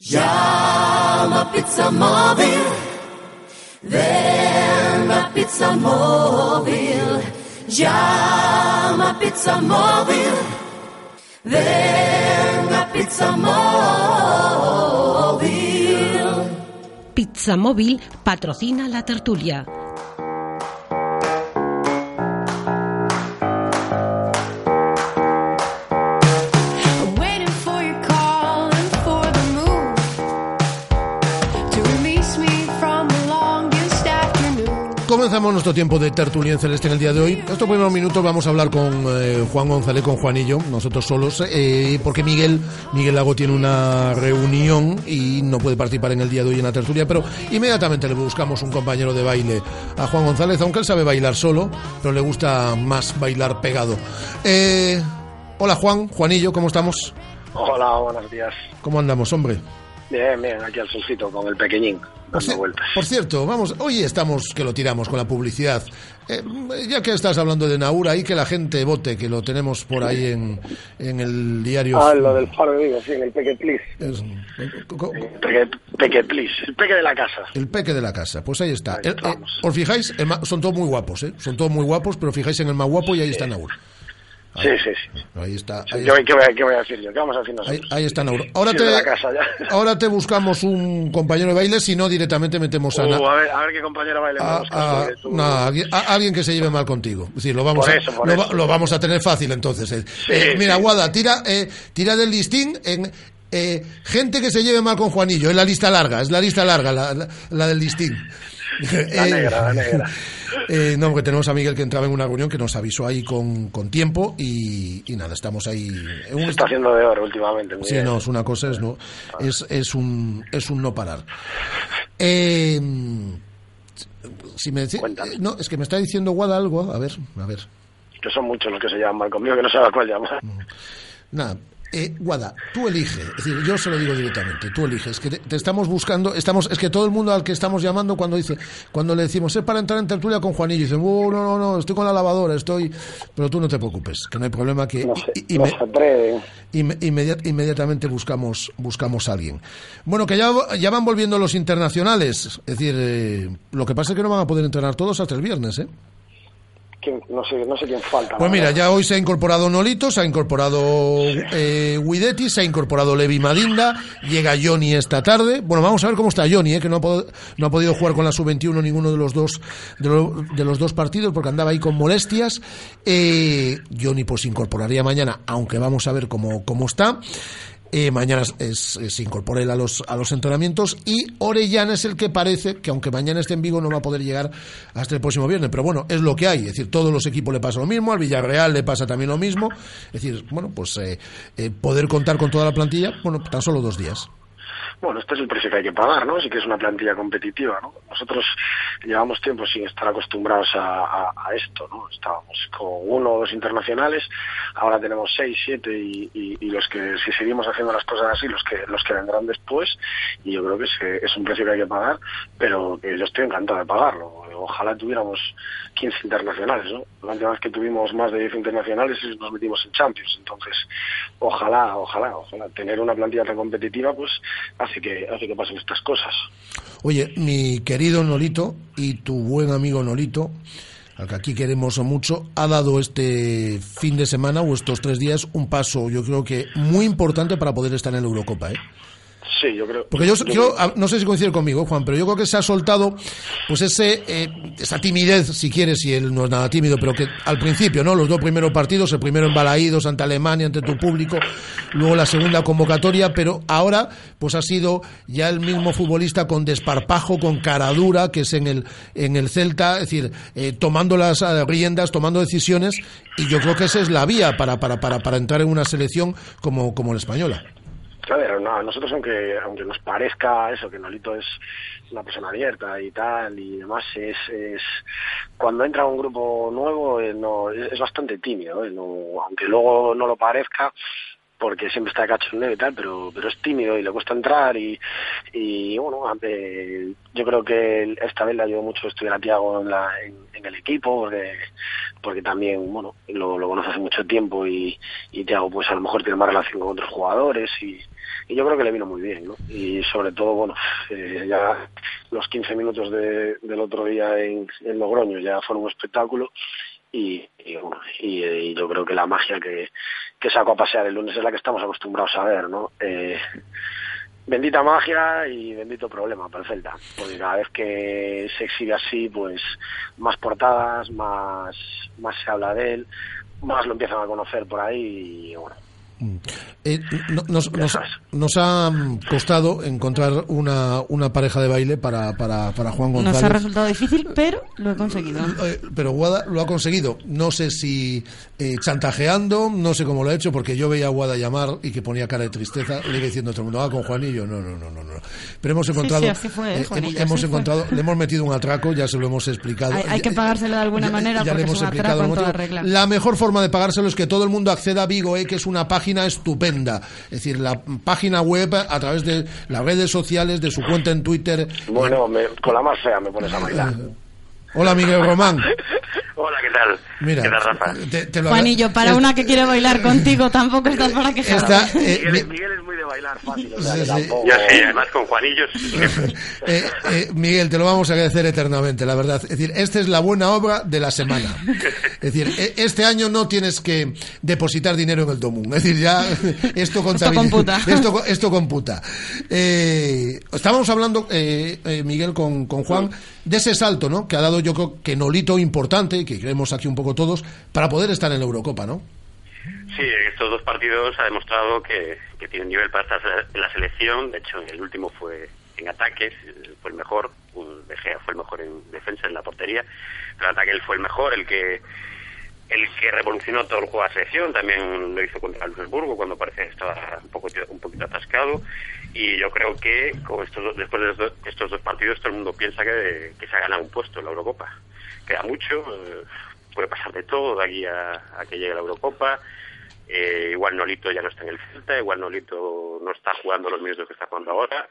Llama Pizza Móvil. Ven a Pizza Móvil. Llama Pizza Móvil. Ven a Pizza Móvil. Pizza Móvil patrocina la tertulia. Comenzamos nuestro tiempo de tertulia en celeste en el día de hoy. En estos primeros minutos vamos a hablar con eh, Juan González, con Juanillo, nosotros solos, eh, porque Miguel, Miguel Lago tiene una reunión y no puede participar en el día de hoy en la tertulia, pero inmediatamente le buscamos un compañero de baile a Juan González, aunque él sabe bailar solo, pero le gusta más bailar pegado. Eh, hola Juan, Juanillo, ¿cómo estamos? Hola, buenos días. ¿Cómo andamos, hombre? Bien, bien, aquí al solcito con el pequeñín, dando vueltas. Por cierto, vamos, hoy estamos que lo tiramos con la publicidad. Eh, ya que estás hablando de Naura, y que la gente vote, que lo tenemos por ahí en, en el diario. Ah, lo del faro de Vigo, sí, en el Peque Please. Es- Peque, peque Please, el Peque de la casa. El peque de la casa, pues ahí está. El- eh, os fijáis, El ma- son todos muy guapos, ¿eh? Son todos muy guapos, pero fijáis en el más guapo y ahí está Naura. Sí, sí, sí. Ahí está. Sí, Ahí, yo, ¿qué, voy a, ¿Qué voy a decir yo? ¿Qué vamos a decir nosotros? ahí- ahí está Naura. Ahora Sí, de te, casa ahora te buscamos un compañero de baile, si no directamente metemos a, Uh, a, ver, a ver qué compañera baile a- me a- tú- no, alguien, que se lleve mal contigo. Decir, lo vamos, Por a, eso, por lo, vamos a tener fácil entonces. eh. Eh, mira, sí. Guada, tira, eh, tira del listín en eh, gente que se lleve mal con Juanillo. Es la lista larga, es la lista larga, la, la- la del listín. La negra, la negra. Eh, no, porque tenemos a Miguel que entraba en una reunión que nos avisó ahí con, con tiempo y, y nada, estamos ahí. Se está haciendo de oro últimamente. muy Sí, bien. no, es una cosa, es, no, es, es, un, es un no parar. Eh, si me eh, no, es que me está diciendo Guada algo, a ver, a ver. Que son muchos los que se llaman mal conmigo, que no sabe a cuál llamar. Nada, eh, Guada, tú eliges, es decir, yo se lo digo directamente, tú eliges, que te, te estamos buscando, estamos, es que todo el mundo al que estamos llamando cuando dice, cuando le decimos es para entrar en tertulia con Juanillo, dice, oh, no, no, no, estoy con la lavadora, estoy, pero tú no te preocupes, que no hay problema que y- y no se atreven. Inme- inmediat- inmediatamente buscamos buscamos a alguien. Bueno, que ya, ya van volviendo los internacionales. Es decir, eh, lo que pasa es que no van a poder entrenar todos hasta el viernes, ¿eh? ¿Quién- No sé, no sé quién falta. Pues mira, ya hoy se ha incorporado Nolito, se ha incorporado eh, Guidetti, se ha incorporado Levi Madinda, llega Johnny esta tarde. Bueno, vamos a ver cómo está Johnny, eh, que no ha, pod- no ha podido jugar con la sub-21 ninguno de los dos de, lo- de los dos partidos porque andaba ahí con molestias. Eh, Johnny pues se incorporaría mañana, aunque vamos a ver cómo, cómo está. Eh, mañana es- se incorpora él a los, a los entrenamientos y Orellana es el que parece que aunque mañana esté en Vigo no va a poder llegar hasta el próximo viernes, pero bueno, es lo que hay, es decir, todos los equipos le pasa lo mismo, al Villarreal le pasa también lo mismo, es decir, bueno, pues eh, eh, poder contar con toda la plantilla, bueno, tan solo dos días. Bueno, este es el precio que hay que pagar, ¿no? Sí que es una plantilla competitiva, ¿no? Nosotros llevamos tiempo sin estar acostumbrados a, esto, ¿no? Estábamos con uno o dos internacionales, ahora tenemos seis, siete y, y- y los que si seguimos haciendo las cosas así, los que los que vendrán después, y yo creo que es, es un precio que hay que pagar, pero que yo estoy encantado de pagarlo. Ojalá tuviéramos 15 internacionales, ¿no? La última vez que tuvimos más de 10 internacionales es nos metimos en Champions, entonces ojalá, ojalá, ojalá tener una plantilla tan competitiva pues hace que hace que pasen estas cosas. Oye, mi querido Nolito y tu buen amigo Nolito, al que aquí queremos mucho, ha dado este fin de semana o estos tres días un paso, yo creo que muy importante para poder estar en la Eurocopa, ¿eh? Sí, yo creo. Porque yo, yo, no sé si coincide conmigo, Juan, pero yo creo que se ha soltado pues ese eh, esa timidez, si quieres, si él no es nada tímido, pero que al principio, ¿no? Los dos primeros partidos, el primero en Balaídos ante Alemania, ante tu público, luego la segunda convocatoria, pero ahora pues ha sido ya el mismo futbolista con desparpajo, con cara dura, que es en el en el Celta, es decir, eh, tomando las eh, riendas, tomando decisiones, y yo creo que esa es la vía para para para, para entrar en una selección como como la española. A ver, no, nosotros aunque aunque nos parezca eso, que Nolito es una persona abierta y tal y demás, es, es cuando entra un grupo nuevo eh, no, es, bastante tímido, eh, aunque luego no lo parezca, porque siempre está de cachondeo y tal, pero, pero es tímido y le cuesta entrar y, y bueno, eh, yo creo que esta vez le ayudó mucho estudiar a Tiago en, en, en el equipo, porque, porque también, bueno, lo, lo conoce hace mucho tiempo y, y pues a lo mejor tiene más relación con otros jugadores y, yo creo que le vino muy bien, ¿no? Y sobre todo, bueno, eh, ya los 15 minutos de, del otro día en, Logroño ya fueron un espectáculo y yo creo que la magia que, que sacó a pasear el lunes es la que estamos acostumbrados a ver, ¿no? Eh, bendita magia y bendito problema para el Celta, porque cada vez que se exhibe así, pues más portadas, más, más se habla de él, más lo empiezan a conocer por ahí y bueno, Eh, no- nos, nos- nos ha costado encontrar una, una pareja de baile para, para, para Juan Nos González. ha resultado difícil, pero lo he conseguido. Eh, Pero Guada lo ha conseguido. No sé si eh, chantajeando, no sé cómo lo ha hecho, porque yo veía a Guada llamar y que ponía cara de tristeza, le iba diciendo a todo el mundo, ah, con Juanillo, no, no, no, no, no. Pero hemos encontrado, sí, así fue, eh, eh, Juanillo, hemos así fue. encontrado, le hemos metido un atraco, ya se lo hemos explicado. Hay, hay que pagárselo de alguna Ya- manera ya le porque es hemos un explicado en toda regla. La mejor forma de pagárselo es que todo el mundo acceda a Vigo, eh, que es una página estupenda. Es decir, la página web a través de las redes sociales, de su cuenta en Twitter. bueno, me- con la más fea me pones a bailar. Hola, Miguel Román. Hola, ¿qué tal? Mira, ¿Qué tal, Rafa? te- te lo Juanillo, para es- una que quiere bailar contigo tampoco estás para que Está, eh, Miguel, Miguel es muy de bailar fácil, o sea, Sí, que sí. tampoco... Yo sí, además con Juanillos. Eh, eh, Miguel, te lo vamos a agradecer eternamente, la verdad. Es decir, esta es la buena obra de la semana. Es decir, e- este año no tienes que depositar dinero en el Domún. Es decir, ya esto, contabiliza- computa. Esto, esto computa. Eh, estábamos hablando, eh, eh, Miguel, con, con Juan, de ese salto, ¿no? Que ha dado, yo creo, que Nolito importante, que creemos aquí un poco todos, para poder estar en la Eurocopa, ¿no? Sí, estos dos partidos ha demostrado que, que tiene nivel para estar en la selección. De hecho, el último fue en ataques, fue el mejor. De Gea fue el mejor en defensa, en la portería. Pero ataque él fue el mejor, el que el que revolucionó todo el juego de la selección. También lo hizo contra Luxemburgo cuando parece que estaba un poco un poquito atascado. Y yo creo que con estos dos- después de estos dos partidos todo el mundo piensa que, que se ha ganado un puesto en la Eurocopa. Queda mucho, eh, puede pasar de todo de aquí a, que llegue la Eurocopa. Eh, igual Nolito ya no está en el Celta, igual Nolito no está jugando los minutos que está jugando ahora,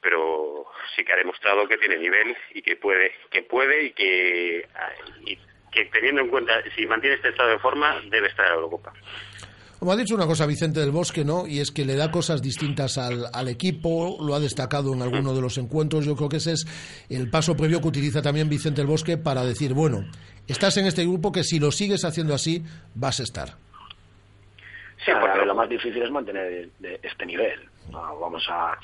pero sí que ha demostrado que tiene nivel y que puede, que puede y que, y que teniendo en cuenta, si mantiene este estado de forma, debe estar en la Eurocopa. Como ha dicho una cosa Vicente del Bosque, ¿no? Y es que le da cosas distintas al, equipo, lo ha destacado en alguno de los encuentros. Yo creo que ese es el paso previo que utiliza también Vicente del Bosque para decir, bueno, estás en este grupo que si lo sigues haciendo así, vas a estar. Sí, porque lo más difícil es mantener este nivel. Vamos a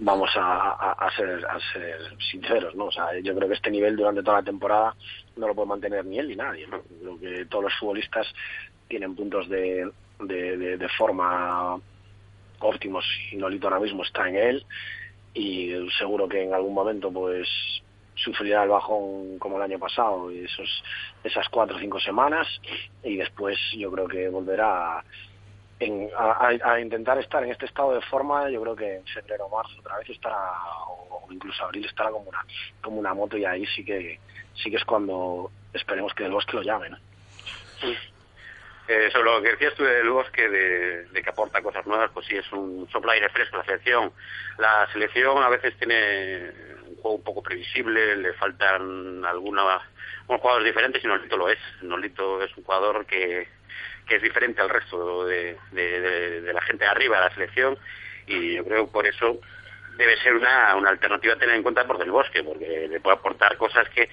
vamos a ser a ser sinceros, ¿no? O sea, yo creo que este nivel durante toda la temporada no lo puede mantener ni él ni nadie. ¿no? Creo que todos los futbolistas tienen puntos de, de, de- de forma óptimos y Nolito ahora mismo está en él y seguro que en algún momento pues sufrirá el bajón como el año pasado esos esas cuatro o cinco semanas y después yo creo que volverá en- a, a- a intentar estar en este estado de forma, yo creo que en febrero o marzo otra vez estará, o, incluso abril estará como una, como una moto y ahí sí que sí que es cuando esperemos que el bosque lo llame, ¿no? Eh, sobre lo que decías tú del bosque, de, de que aporta cosas nuevas, pues sí, es un sopla aire fresco la selección. La selección a veces tiene un juego un poco previsible, le faltan alguna, unos jugadores diferentes y Nolito lo es. Nolito es un jugador que, que es diferente al resto de, de- de- de la gente de arriba de la selección y yo creo que por eso debe ser una, una alternativa a tener en cuenta por Del Bosque, porque le puede aportar cosas que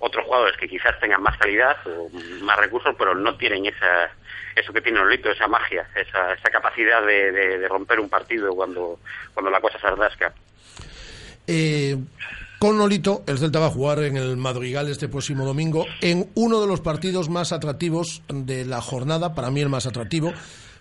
otros jugadores que quizás tengan más calidad o más recursos, pero no tienen esa eso que tiene Nolito, esa magia, esa, esa capacidad de romper un partido cuando, cuando la cosa se rasca. Eh, con Nolito, el Celta va a jugar en el Madrigal este próximo domingo en uno de los partidos más atractivos de la jornada, para mí el más atractivo.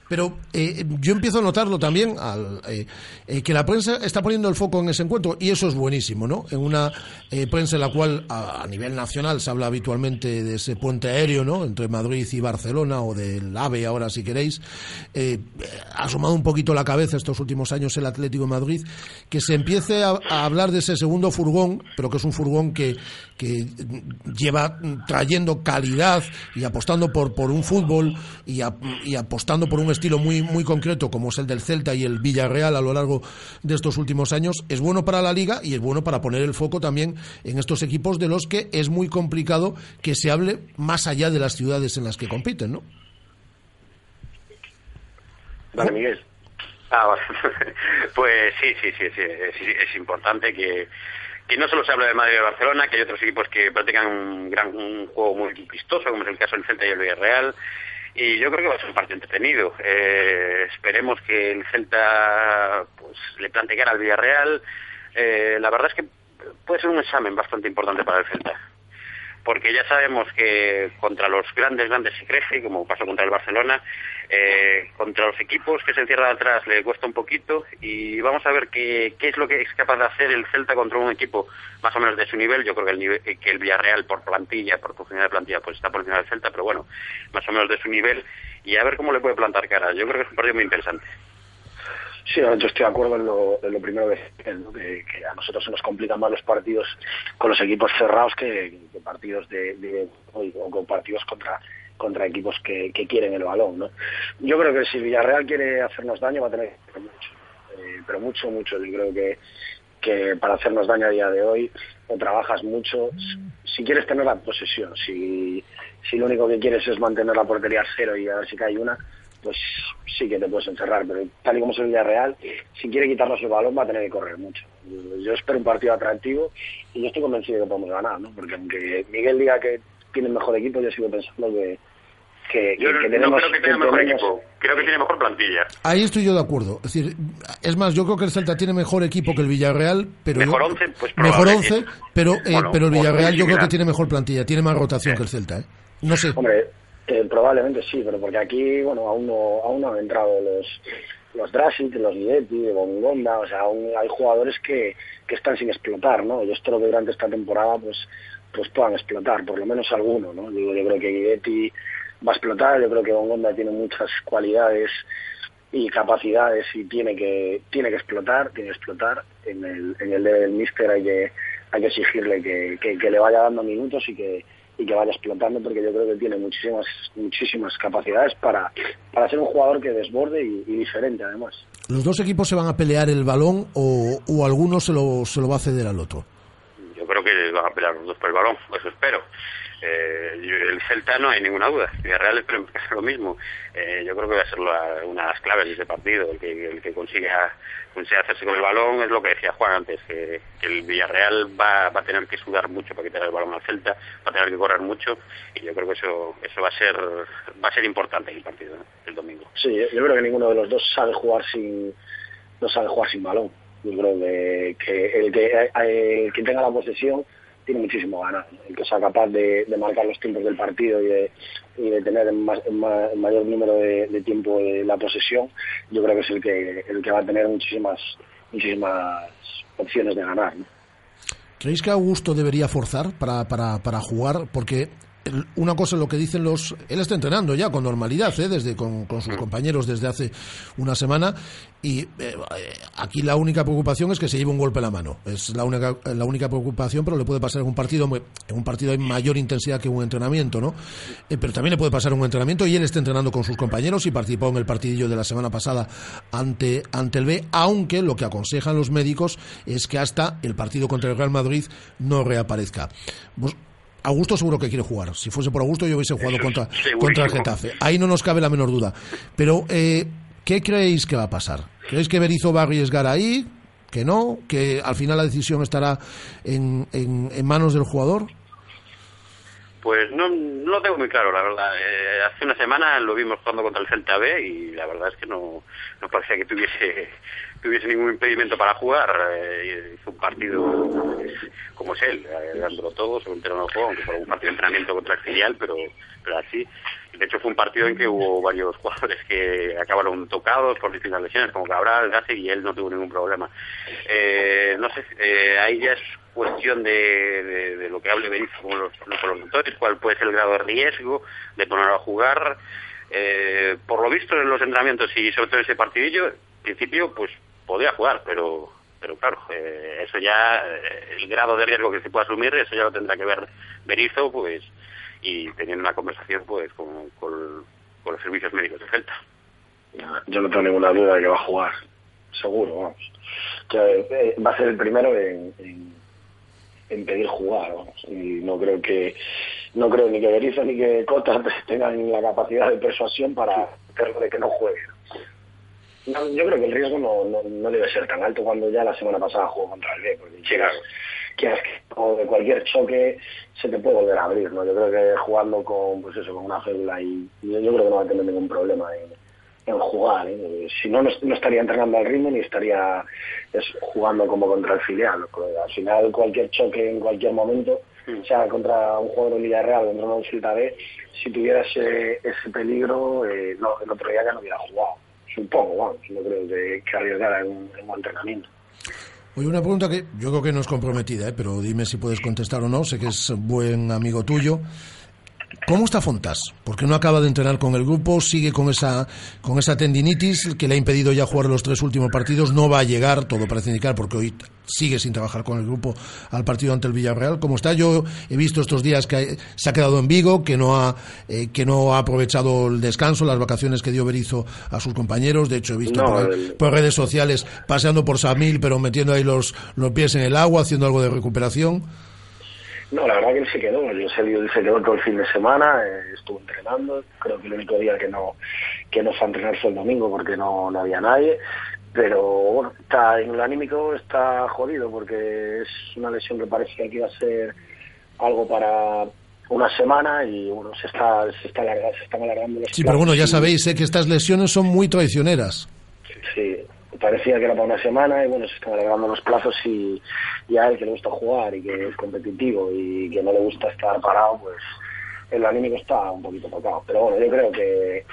Pero eh, yo empiezo a notarlo también, al, eh, eh, que la prensa está poniendo el foco en ese encuentro, y eso es buenísimo, ¿no? En una eh, prensa en la cual a, nivel nacional se habla habitualmente de ese puente aéreo, ¿no? Entre Madrid y Barcelona, o del AVE ahora si queréis, eh, ha asomado un poquito la cabeza estos últimos años el Atlético de Madrid, que se empiece a, hablar de ese segundo furgón, pero que es un furgón que, lleva trayendo calidad y apostando por, por un fútbol y, y apostando por un estilo muy, muy concreto como es el del Celta y el Villarreal a lo largo de estos últimos años, es bueno para la liga y es bueno para poner el foco también en estos equipos de los que es muy complicado que se hable más allá de las ciudades en las que compiten, ¿no? Dale, Miguel. Ah, vale. pues sí, sí, sí, sí, es, es importante que, que no solo se habla de Madrid y de Barcelona, que hay otros equipos que practican un gran un juego muy vistoso, como es el caso del Celta y el Villarreal, y yo creo que va a ser un partido entretenido. Eh, esperemos que el Celta pues le plante cara al Villarreal. Eh, la verdad es que puede ser un examen bastante importante para el Celta. Porque ya sabemos que contra los grandes, grandes se crece, como pasó contra el Barcelona. Eh, contra los equipos que se encierran atrás le cuesta un poquito. Y vamos a ver qué, qué es lo que es capaz de hacer el Celta contra un equipo más o menos de su nivel. Yo creo que el, nivel, que el Villarreal, por plantilla, por profundidad de plantilla, pues está por encima del Celta, pero bueno, más o menos de su nivel. Y a ver cómo le puede plantar cara. Yo creo que es un partido muy interesante. Sí, yo estoy de acuerdo en lo, en lo primero lo que, a nosotros se nos complican más los partidos con los equipos cerrados que, partidos de, de- o con partidos contra contra equipos que, quieren el balón, ¿no? Yo creo que si Villarreal quiere hacernos daño va a tener que mucho, eh, pero mucho, mucho. Yo creo que que para hacernos daño a día de hoy o trabajas mucho si quieres tener la posesión, si si lo único que quieres es mantener la portería cero y a ver si cae una, pues sí que te puedes encerrar, pero tal y como es el Villarreal, si quiere quitarnos el balón va a tener que correr mucho. Yo espero un partido atractivo y yo estoy convencido de que podemos ganar, ¿no? Porque aunque Miguel diga que tiene el mejor equipo, yo sigo pensando que, que, Yo que no tenemos... creo que tenga mejor tenemos- equipo, creo que tiene mejor plantilla. Ahí estoy yo de acuerdo. Es decir, es más, yo creo que el Celta tiene mejor equipo que el Villarreal, pero Mejor yo- 11, pues mejor probable, 11, sí. pero eh, Bueno, pero el Villarreal yo creo que tiene mejor plantilla, tiene más rotación que el Celta, ¿eh? No sé. Hombre, eh, probablemente sí, pero porque aquí, bueno, aún no, aún no han entrado los los Drasic, los Guidetti, de Bongonda, o sea, aún hay jugadores que, que están sin explotar, ¿no? Yo espero que durante esta temporada, pues, pues puedan explotar, por lo menos alguno, ¿no? Yo creo que Guidetti va a explotar, yo creo que Bongonda tiene muchas cualidades y capacidades y tiene que tiene que explotar, tiene que explotar. En el, en el del Mister hay que hay que exigirle que, que, que le vaya dando minutos y que y que vaya explotando porque yo creo que tiene muchísimas muchísimas capacidades para, para ser un jugador que desborde y, y diferente además. ¿Los dos equipos se van a pelear el balón o, o alguno se lo, se lo va a ceder al otro? Yo creo que van a pelear los dos por el balón, eso espero. Eh, el Celta no hay ninguna duda. Villarreal haga lo mismo. Eh, yo creo que va a ser la- una de las claves de ese partido. El que, el que consiga, consiga hacerse con el balón es lo que decía Juan antes, que, el Villarreal va, va a tener que sudar mucho para quitar el balón al Celta, va a tener que correr mucho y yo creo que eso eso va a ser va a ser importante en el partido el domingo. Sí, yo creo que ninguno de los dos sabe jugar sin no sabe jugar sin balón. Yo creo que, el que eh, el que tenga la posesión tiene muchísimo ganar. El que sea capaz de, marcar los tiempos del partido y de, tener en más- mayor número de, tiempo de la posesión, yo creo que es el que el que va a tener muchísimas muchísimas opciones de ganar. ¿no? ¿Creéis que Augusto debería forzar para, para, jugar? Porque una cosa es lo que dicen los... Él está entrenando ya con normalidad, ¿eh? desde con, con sus compañeros desde hace una semana y eh, aquí la única preocupación es que se lleve un golpe en la mano. Es la única, la única preocupación, pero le puede pasar en un partido, en un partido hay mayor intensidad que un entrenamiento, ¿no? Eh, pero también le puede pasar en un entrenamiento y él está entrenando con sus compañeros y participó en el partidillo de la semana pasada ante, ante el B, aunque lo que aconsejan los médicos es que hasta el partido contra el Real Madrid no reaparezca. Augusto seguro que quiere jugar. Si fuese por Augusto yo hubiese jugado Eso contra, contra el Getafe. Ahí no nos cabe la menor duda. Pero, eh, ¿qué creéis que va a pasar? ¿Creéis que Berizzo va a arriesgar ahí? ¿Que no? ¿Que al final la decisión estará en, en, en manos del jugador? Pues no, no lo tengo muy claro, la verdad. Eh, hace una semana lo vimos jugando contra el Celta B y la verdad es que no, no parecía que tuviese, tuviese ningún impedimento para jugar. Eh, hizo un partido pues, como es él, eh, dándolo todo, según terreno de juego, aunque fue un partido de entrenamiento contra el filial, pero, pero así. De hecho, fue un partido en que hubo varios jugadores que acabaron tocados por distintas lesiones, como Cabral, Gassi, y él no tuvo ningún problema. Eh, no sé, eh, ahí ya es cuestión de, de, lo que hable Berizzo con los, con los cuál puede ser el grado de riesgo de ponerlo a jugar. Eh, por lo visto en los entrenamientos y sobre todo ese partidillo, en principio, pues podría jugar, pero pero claro, eh, eso ya, eh, el grado de riesgo que se puede asumir, eso ya lo tendrá que ver Berizzo, pues, y teniendo una conversación, pues, con, los servicios médicos de Celta. Yo no tengo ninguna duda de que va a jugar, seguro, vamos. Que, eh, va a ser el primero en, en pedir jugar, vamos. Y no creo que no creo ni que Berizzo ni que Cota tengan la capacidad de persuasión para hacerlo de que no juegue. No, yo creo que el riesgo no, no, no debe ser tan alto cuando ya la semana pasada jugó contra el B, porque quieras, quieras o de cualquier choque se te puede volver a abrir, ¿no? Yo creo que jugando con, pues eso, con una célula y, yo creo que no va a tener ningún problema en, en jugar, ¿eh? Si no, no, no estaría entrenando al ritmo ni estaría es, jugando como contra el filial. Al final, cualquier choque en cualquier momento, sea contra un jugador de Villarreal o contra una Celta B, si tuviera ese, ese peligro, eh, no, el otro día ya no hubiera jugado. Supongo, vamos, no creo que, que arriesgara en un, en un entrenamiento. Oye, una pregunta que yo creo que no es comprometida, ¿eh? pero dime si puedes contestar o no. Sé que es buen amigo tuyo. ¿Cómo está Fontas? Porque no acaba de entrenar con el grupo, sigue con esa, con esa tendinitis que le ha impedido ya jugar los tres últimos partidos. No va a llegar, todo parece indicar, porque hoy sigue sin trabajar con el grupo al partido ante el Villarreal. ¿Cómo está? Yo he visto estos días que se ha quedado en Vigo, que no ha, eh, que no ha aprovechado el descanso, las vacaciones que dio Berizo a sus compañeros. De hecho, he visto No, por, el- por redes sociales paseando por Samil, pero metiendo ahí los, los pies en el agua, haciendo algo de recuperación. No, la verdad que él se quedó. Yo sé, él se quedó todo el fin de semana, eh, estuvo entrenando. Creo que el único día que no que no fue a entrenar fue el domingo porque no, no había nadie. Pero bueno, está en lo anímico está jodido porque es una lesión que parecía que iba a ser algo para una semana y bueno, se está se está alarga- se están alargando los Sí, pero bueno, ya sabéis eh, que estas lesiones son muy traicioneras. Sí, parecía que era para una semana y bueno, se están alargando los plazos y, y a él que le gusta jugar y que es competitivo y que no le gusta estar parado, pues el anímico está un poquito tocado. Pero bueno, yo creo que,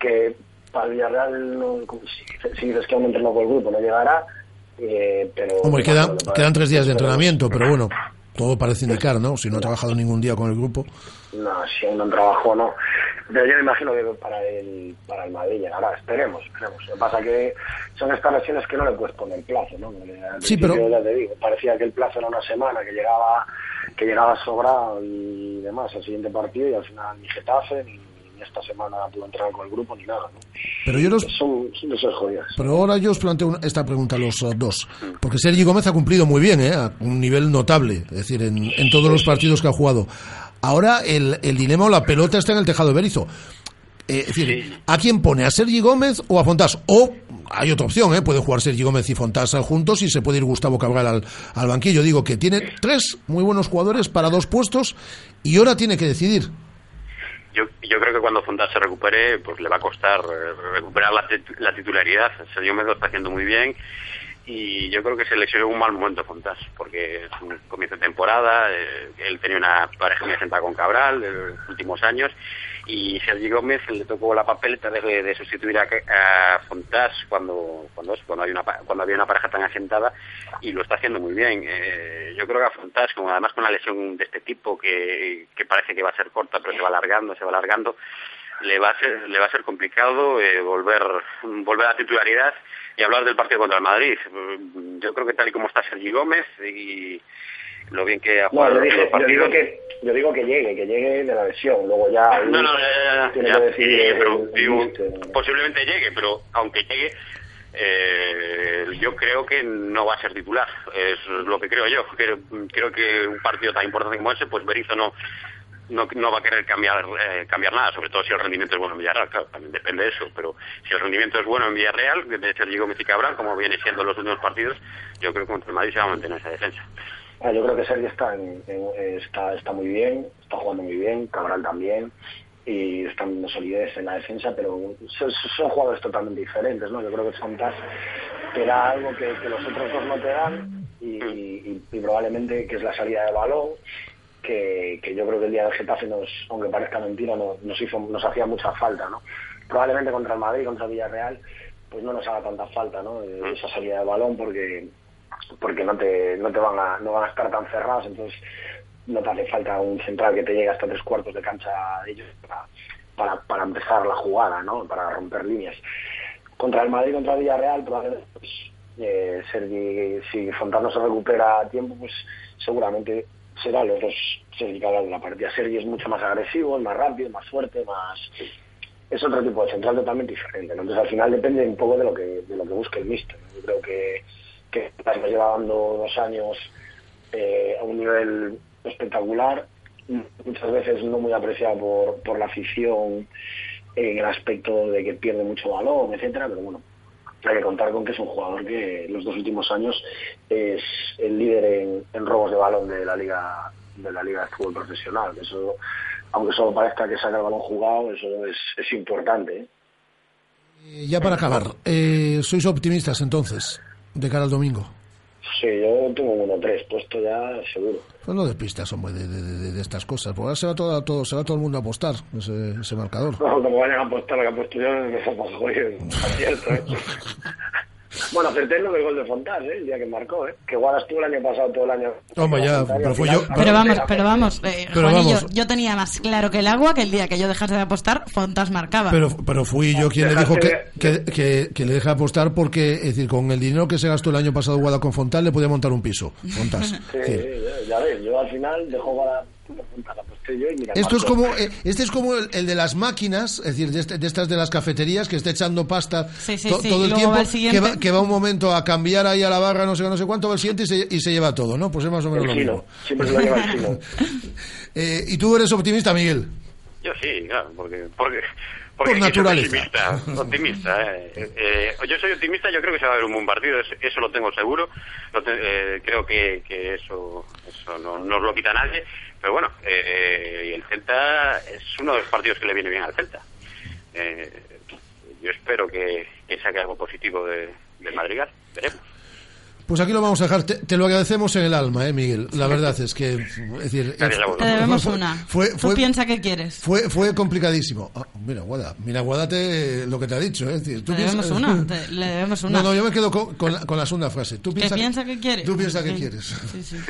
que para el Villarreal, no, si, si dices que aún entrenó con el grupo, no llegará, eh, pero... Hombre, queda- bueno, para- quedan tres días de entrenamiento, pero bueno, todo parece indicar, ¿no? Si no ha trabajado ningún día con el grupo. No, si aún no trabajó, no. Pero yo me imagino que para el, para el Madrid llegará, esperemos, esperemos. Lo que pasa que son estas lesiones que no le puedes poner plazo, ¿no? Al Sí, pero- ya te digo, parecía que el plazo era una semana, que llegaba que llegaba sobrado y demás al siguiente partido y al final ni Getafe ni, ni esta semana pudo entrar con el grupo ni nada, ¿no? Pero yo los, Son, son esas jodidas. pero ahora yo os planteo esta pregunta a los eh, dos. Porque Sergi Gómez ha cumplido muy bien, ¿eh? A un nivel notable. Es decir, en, en todos los partidos que ha jugado. Ahora el, el dilema o la pelota está en el tejado de Berizo. Eh, es decir, ¿a quién pone? ¿A Sergi Gómez o a Fontás? O hay otra opción, ¿eh? Puede jugar Sergi Gómez y Fontás juntos y se puede ir Gustavo Cabral al, al banquillo. Digo que tiene tres muy buenos jugadores para dos puestos y ahora tiene que decidir. Yo, yo creo que cuando Fontas se recupere, pues le va a costar eh, recuperar la, la titularidad. Sergio Medo está haciendo muy bien y yo creo que se en un mal momento Fontas, porque es un comienzo de temporada, eh, él tenía una pareja muy asentada con Cabral en los últimos años y Sergio Gómez le tocó la papeleta de, de sustituir a, a Fontás cuando cuando, cuando, hay una, cuando había una pareja tan asentada y lo está haciendo muy bien. Eh, yo creo que a Fontás, como además con una lesión de este tipo que, parece que va a ser corta pero se va alargando, se va alargando, le va a ser, le va a ser complicado eh, volver, volver a la titularidad y hablar del partido contra el Madrid. Yo creo que tal y como está Sergi Gómez y lo bien que ha jugado yo, los dije, dos yo partidos. digo que yo digo que llegue, que llegue de la lesión, luego ya No, no, ya, ya, tiene ya, que decidir sí, el- pero el digo, míster. posiblemente llegue, pero aunque llegue, eh, yo creo que no va a ser titular. Es lo que creo yo. Creo, creo que un partido tan importante como ese, pues Berizzo no no, no va a querer cambiar eh, cambiar nada, sobre todo si el rendimiento es bueno en Villarreal, claro, también depende de eso, pero si el rendimiento es bueno en Villarreal, de Sergio Gómez y Cabral, como viene siendo en los últimos partidos, yo creo que contra el Madrid se va a mantener esa defensa. Ah, yo creo que Sergio está, en- en- está, muy bien, está jugando muy bien, Cabral también, y están dando solidez en la defensa, pero son, jugadores totalmente diferentes, ¿no? Yo creo que Fontas te da algo que, los otros dos no te dan, y probablemente que es la salida de balón, que, que yo creo que el día del Getafe, nos, aunque parezca mentira, no- nos, hizo, nos hacía mucha falta, ¿no? Probablemente contra el Madrid, contra el Villarreal, pues no nos haga tanta falta, ¿no? Esa salida de balón, porque porque no te, no te van a, no van a estar tan cerrados, entonces no te hace falta un central que te llegue hasta tres cuartos de cancha de ellos para, para, para empezar la jugada, ¿no? Para romper líneas. Contra el Madrid, contra el Villarreal, probablemente pues, eh, Sergi, si Fontán no se recupera a tiempo, pues seguramente serán los dos Sergi Cabral de la partida. Sergi es mucho más agresivo, es más rápido, más fuerte, más es otro tipo de central totalmente diferente. Entonces al final depende un poco de lo que de lo que busque el míster. ¿no? Yo creo que que nos lleva dando dos años eh, a un nivel espectacular, muchas veces no muy apreciado por, por la afición en el aspecto de que pierde mucho balón, etcétera, pero bueno, hay que contar con que es un jugador que en los dos últimos años es el líder en, robos de balón de la liga de la liga de fútbol profesional. Eso, aunque solo parezca que saca el balón jugado, eso es, es importante. ¿eh? Eh, Ya para acabar, eh, ¿sois optimistas entonces de cara al domingo? Sí, yo tengo un 1-3 puesto ya seguro. Pues no de pistas, hombre, de, de- de- de estas cosas. Porque ahora se va todo, todo, se va todo el mundo a apostar ese, ese marcador. No, como vayan a apostar lo que ha puesto yo, me acierto, ¿eh? Bueno, acerté del gol de Fontás, ¿eh? El día que marcó, ¿eh? Que Guada estuvo el año pasado todo el año. Hombre, ya, pero fue final, yo- Pero vamos, pero vamos, eh, Pero Juanillo, vamos. yo tenía más claro que el agua que el día que yo dejase de apostar, Fontas marcaba. Pero, pero fui yo quien le dijo que, que, que, que le deje apostar porque, es decir, con el dinero que se gastó el año pasado Guada con Fontal le podía montar un piso. Fontas. Sí, ya, ya ves, yo al final dejo Guada Fontás, aposté yo y mira. Esto es como, eh, este es como el, el de las máquinas, es decir, de, este- de estas de las cafeterías que está echando pasta Sí, sí, to- sí, todo y el tiempo, va el siguiente. que va, que va un momento a cambiar ahí a la barra, no sé qué, no sé cuánto, va el siguiente y se, y se lleva todo, ¿no? Pues es más o menos El lo chino, mismo. siempre se lo lleva el chino. Eh, ¿Y tú eres optimista, Miguel? Yo sí, claro, porque, porque, porque Por naturaleza. Optimista, optimista eh. Eh, yo soy optimista, yo creo que se va a ver un buen partido, eso, eso lo tengo seguro. Lo te- eh, creo que, que eso, eso no no nos lo quita nadie. Pero bueno, eh, y el Celta es uno de los partidos que le viene bien al Celta. Eh, yo espero que, que saque algo positivo de, Madrigal, veremos. Pues aquí lo vamos a dejar. Te, te lo agradecemos en el alma, ¿eh, Miguel? La verdad es que, es decir, eh. Te debemos fue- una. Fue, Tú fue, piensa que quieres. fue, fue complicadísimo. Ah, mira, Guada, mira, Guada te, lo que te ha dicho, ¿eh? Es decir, tú Le debemos piensas- una, te- le debemos una. No, no, yo me quedo con, con la, con la segunda frase. Tú ¿Que piensa que quieres? Tú piensas que Sí. quieres. Sí, sí.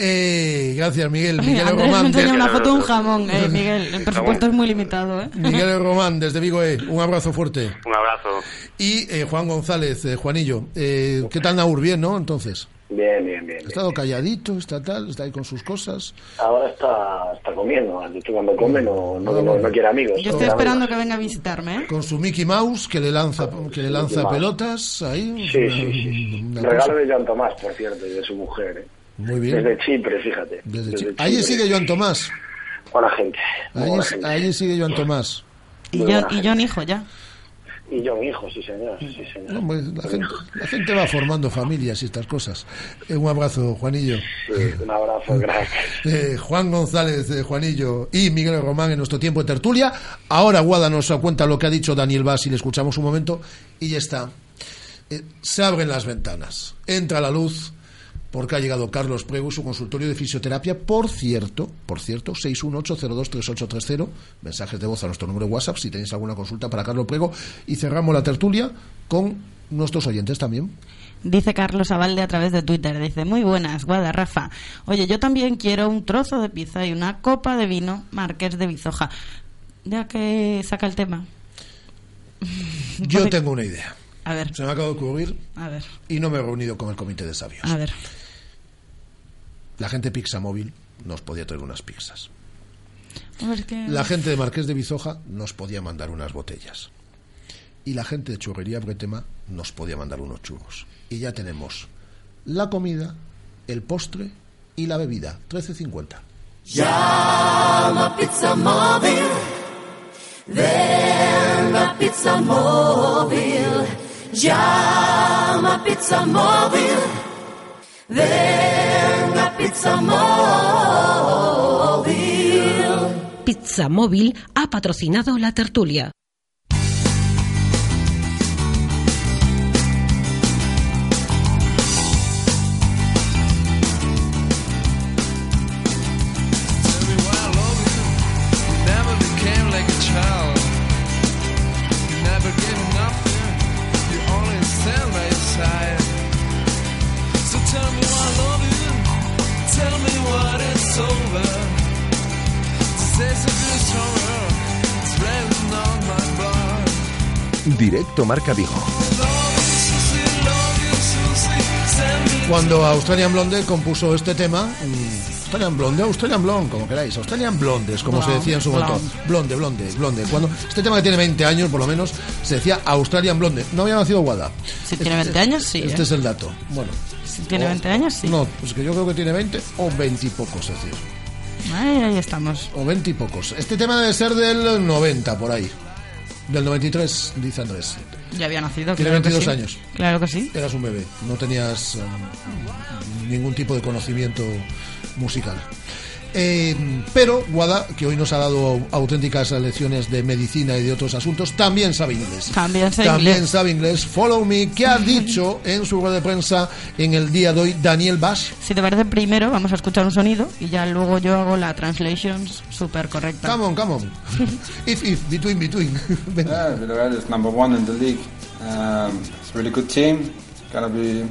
Eh, gracias, Miguel. Oye, Miguel Andrés me Román. enseña una foto de un jamón, eh, Miguel. El presupuesto es muy limitado, ¿eh? Miguel Román, desde Vigo, eh. Un abrazo fuerte. Un abrazo. Y eh, Juan González, eh, Juanillo. Eh, ¿Qué tal Naur? Bien, ¿no? Entonces. Bien, bien, bien. Ha estado calladito, está tal, está ahí con sus cosas. Ahora está, está comiendo. Has dicho cuando come no, no, no, no quiere amigos. Yo estoy esperando amigos. que venga a visitarme, ¿eh? Con su Mickey Mouse que le lanza, que le lanza Mouse. pelotas ahí. Sí, sí, sí. Una Regalo cosa. de Joan Tomás, por cierto, y de su mujer. ¿eh? Muy bien. Desde Chipre, fíjate. Desde Desde Chi- Allí sigue Joan Tomás. Buena gente. Allí, buena gente. allí sigue Joan Tomás. Y buena y yo, hijo, ya. Y yo, mi hijo, sí, señor. Sí, señor. La, gente, la gente va formando familias y estas cosas. Eh, un abrazo, Juanillo. Sí, un abrazo, gracias. Eh, Juan González, eh, Juanillo y Miguel Román en nuestro tiempo de tertulia. Ahora Guada nos cuenta lo que ha dicho Daniel Vaz y le escuchamos un momento y ya está. Eh, se abren las ventanas, entra la luz porque ha llegado Carlos Prego, su consultorio de fisioterapia. Por cierto, por cierto, 618023830, mensajes de voz a nuestro número de WhatsApp si tenéis alguna consulta para Carlos Prego y cerramos la tertulia con nuestros oyentes también. Dice Carlos Avalde a través de Twitter. Dice, muy buenas, Guada, Rafa. Oye, yo también quiero un trozo de pizza y una copa de vino Marqués de Bizoja. Ya que saca el tema. Yo tengo una idea. A ver, Se me acaba de ocurrir a ver, y no me he reunido con el comité de sabios. a ver. La gente Pizza Móvil nos podía traer unas pizzas. La gente de Marqués de Bizoja nos podía mandar unas botellas. Y la gente de Churrería Bretema nos podía mandar unos churros. Y ya tenemos la comida, el postre y la bebida. 13.50. Llama Pizza Móvil. Ven a Pizza Móvil. Llama Pizza Móvil. Ven Pizza Móvil. Pizza Móvil ha patrocinado la tertulia. Directo Marca Vigo. Cuando Australian Blonde compuso este tema, Australian Blonde, Australian Blonde, como queráis, Australian Blondes, como se decía en su momento. Blonde, blonde, blonde. Cuando este tema que tiene 20 años, por lo menos, se decía Australian Blonde. No había nacido Guada. Si tiene 20 años, sí. Este ¿eh? es el dato. Bueno. Si tiene 20 años, sí. No, pues que yo creo que tiene 20 o 20 y pocos, es decir. Ahí, ahí estamos. O 20 y pocos. Este tema debe ser del 90, por ahí. Del 93, dice Andrés. Ya había nacido. Tiene claro que 22 sí. años. Claro que sí. Eras un bebé, no tenías eh, ningún tipo de conocimiento musical. Eh, pero Guada, que hoy nos ha dado auténticas lecciones de medicina y de otros asuntos, también sabe inglés. También sé También inglés. sabe inglés. Follow me, que ha dicho en su rueda de prensa en el día de hoy Daniel Bash. Si te parece, primero vamos a escuchar un sonido y ya luego yo hago la translation súper correcta. Come on, come on. if, if, between, between. Venga. Yeah, Villarreal is number one in the league. Um, it's a really good team. Gonna be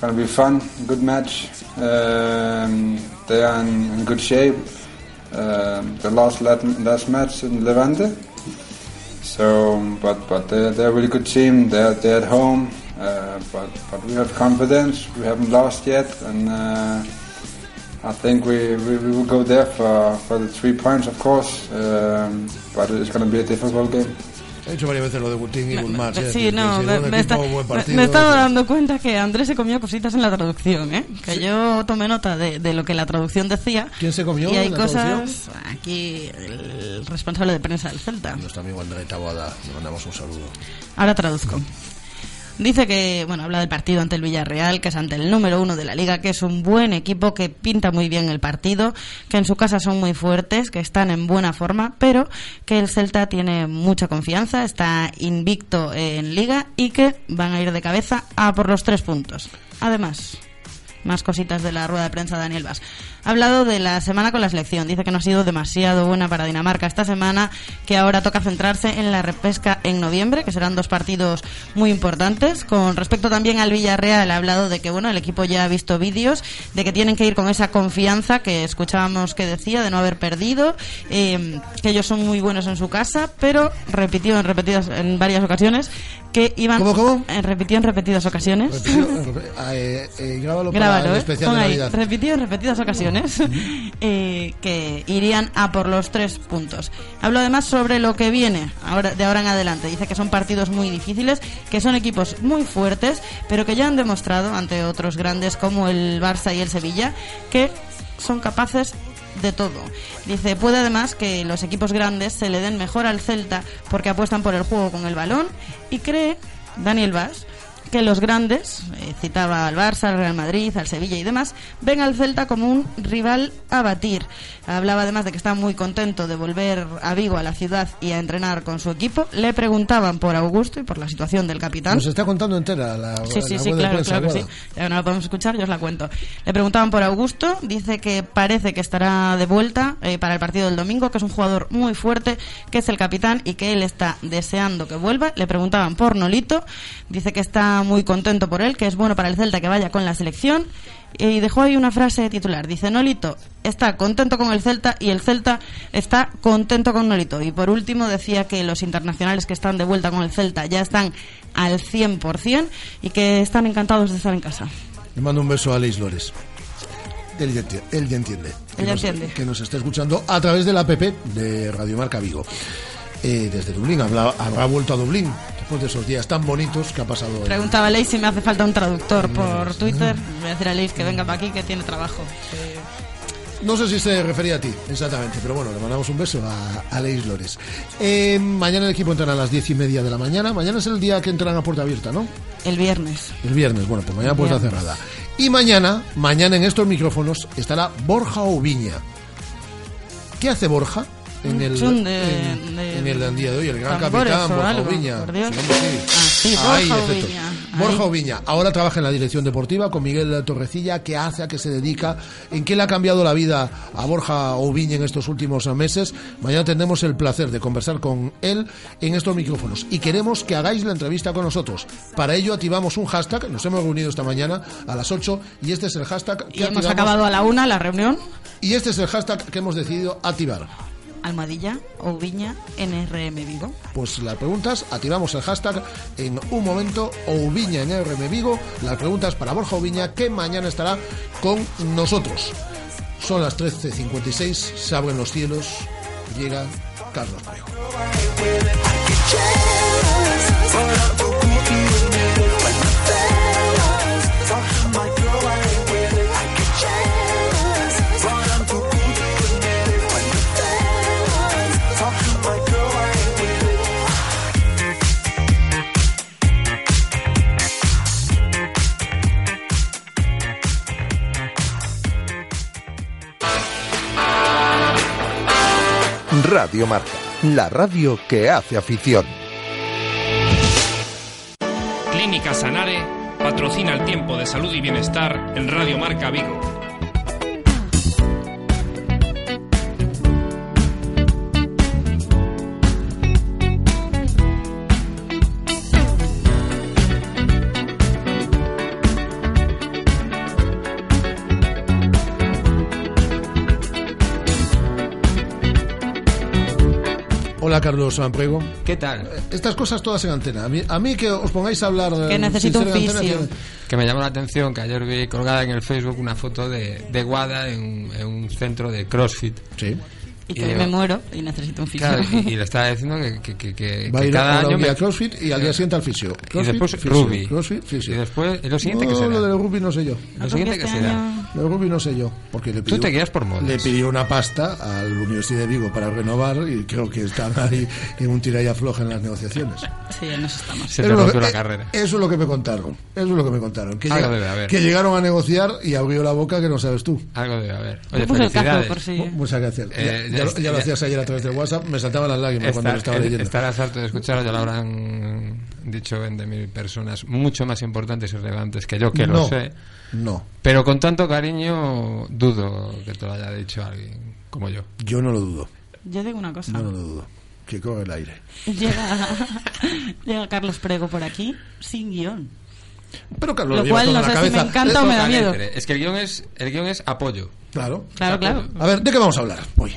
gonna be fun, good match. Um, they are in, in good shape. Um, the last lat- last match in Levante. So, but but they're, they're a really good team. They're they're at home. Uh, but but we have confidence. We haven't lost yet, and uh, I think we, we, we will go there for, for the three points, of course. Um, but it's going to be a difficult game. He dicho varias veces lo de Team y eh, Sí, no, me, me está- me- partido, me estaba sí. dando cuenta que Andrés se comió cositas en la traducción, ¿eh? Que yo tomé nota de, de lo que la traducción decía. ¿Quién se comió Y hay en la cosas. traducción? Aquí, el responsable de prensa del Celta. Nuestro amigo André Taboada, le mandamos un saludo. Ahora traduzco. Dice que, bueno, habla del partido ante el Villarreal, que es ante el número uno de la liga, que es un buen equipo, que pinta muy bien el partido, que en su casa son muy fuertes, que están en buena forma, pero que el Celta tiene mucha confianza, está invicto en liga y que van a ir de cabeza a por los tres puntos. Además, más cositas de la rueda de prensa de Daniel Vaz. Ha hablado de la semana con la selección. Dice que no ha sido demasiado buena para Dinamarca esta semana, que ahora toca centrarse en la repesca en noviembre, que serán dos partidos muy importantes. Con respecto también al Villarreal, ha hablado de que bueno, el equipo ya ha visto vídeos, de que tienen que ir con esa confianza que escuchábamos que decía, de no haber perdido, eh, que ellos son muy buenos en su casa, pero repitió en repetidas en varias ocasiones que iban ¿Cómo, cómo? eh, repitió en repetidas ocasiones Eh, eh, grábalo para Grábalo, el ¿eh? especial de Navidad. repitido en repetidas ocasiones, eh, que irían a por los tres puntos. Hablo además sobre lo que viene ahora, de ahora en adelante. Dice que son partidos muy difíciles, que son equipos muy fuertes, pero que ya han demostrado ante otros grandes como el Barça y el Sevilla que son capaces de todo. Dice, puede además que los equipos grandes se le den mejor al Celta porque apuestan por el juego con el balón y cree Daniel Vaz que los grandes, eh, citaba al Barça, al Real Madrid, al Sevilla y demás, ven al Celta como un rival a batir. Hablaba además de que está muy contento de volver a Vigo, a la ciudad, y a entrenar con su equipo. Le preguntaban por Augusto y por la situación del capitán. Nos está contando entera la, Sí, sí, la sí, claro, claro que sí. Ya no la podemos escuchar, yo os la cuento. Le preguntaban por Augusto, dice que parece que estará de vuelta eh, para el partido del domingo, que es un jugador muy fuerte, que es el capitán y que él está deseando que vuelva. Le preguntaban por Nolito, dice que está muy contento por él, que es bueno para el Celta que vaya con la selección. Y dejó ahí una frase titular. Dice, Nolito está contento con el Celta y el Celta está contento con Nolito. Y por último decía que los internacionales que están de vuelta con el Celta ya están al 100% y que están encantados de estar en casa. Le mando un beso a Alex Lores. Él ya, enti- él ya entiende. Él ya que nos, entiende. Que nos está escuchando a través de la app de Radio Marca Vigo. Eh, desde Dublín, habrá, habrá vuelto a Dublín después de esos días tan bonitos que ha pasado. en- Preguntaba a Leis si me hace falta un traductor por Twitter. Voy a decir a Leis que venga para aquí que tiene trabajo. No sé si se refería a ti, exactamente, pero bueno, le mandamos un beso a, a Leis Lores. Eh, mañana el equipo entrará a las diez y media de la mañana. Mañana es el día que entran a puerta abierta, ¿no? El viernes. El viernes, bueno, pues mañana puerta cerrada. Y mañana, mañana en estos micrófonos estará Borja Oviña. ¿Qué hace Borja? En el, en, de- en el día de hoy, el gran capitán Borja algo. Sí, sí. Ahí, Borja Ahí. Ahora trabaja en la dirección deportiva con Miguel Torrecilla. ¿Qué hace? ¿A qué se dedica? ¿En qué le ha cambiado la vida a Borja Oviña en estos últimos meses? Mañana tendremos el placer de conversar con él en estos micrófonos. Y queremos que hagáis la entrevista con nosotros. Para ello activamos un hashtag. Nos hemos reunido esta mañana a las 8 y este es el hashtag que Y hemos acabado a la una la reunión. Y este es el hashtag que hemos decidido activar. Almadilla o Viña NRM Vigo. Pues las preguntas, activamos el hashtag en un momento, Ouviña en RM Vigo, las preguntas para Borja Ouviña, que mañana estará con nosotros. Son las 13.56, se abren los cielos, llega Carlos Parejo. Radio Marca, la radio que hace afición. Clínica Sanare patrocina el tiempo de salud y bienestar en Radio Marca Vigo. Hola Carlos Samprego. ¿Qué tal? Estas cosas todas en antena. A mí, a mí que os pongáis a hablar de Que necesito un en antena, fisio. Que me llamó la atención que ayer vi colgada en el Facebook una foto de, de Guada en, un- en un centro de CrossFit. Sí. Y que digo, me muero y necesito un fisio. Claro, y, y le estaba diciendo que, que, que- que- Va a que ir cada ahora año me- a CrossFit y al día siguiente al fisio. y CrossFit, después fisio. Ruby. CrossFit, fisio. Y después, ¿y lo siguiente no, que será? Lo del rugby no sé yo. Lo siguiente que será. Lo del rugby no sé yo. Porque le Tú pidió, te guías por modas. Le pidió una pasta a la Universidad de Vigo para renovar y creo que están ahí en un tira y afloja en las negociaciones. Sí, en eso estamos. Se te es lo rompió que- la eh, carrera. Eso es lo que me contaron. Eso es lo que me contaron. Que, Algo llega- debe haber. que llegaron a negociar y abrió la boca que no sabes tú. Algo debe haber. Oye, felicidades. Muchas gracias. Ya, lo- ya hacías ayer a través del WhatsApp. Me saltaban las lágrimas cuando lo estaba eh, leyendo. estarás harto de escucharlo, ya lo habrán dicho 20.000 personas mucho más importantes y relevantes que yo, que no, lo sé. No, Pero con tanto cariño, dudo que te lo haya dicho alguien como yo. yo no lo dudo. Yo digo una cosa. Yo no lo dudo. Que corre el aire. Llega, llega Carlos Prego por aquí sin guion. Pero Carlos Lo cual no sé si me encanta o me da miedo. Es que el guion es, el guion es apoyo. Claro. Claro, claro. A ver, ¿de qué vamos a hablar hoy?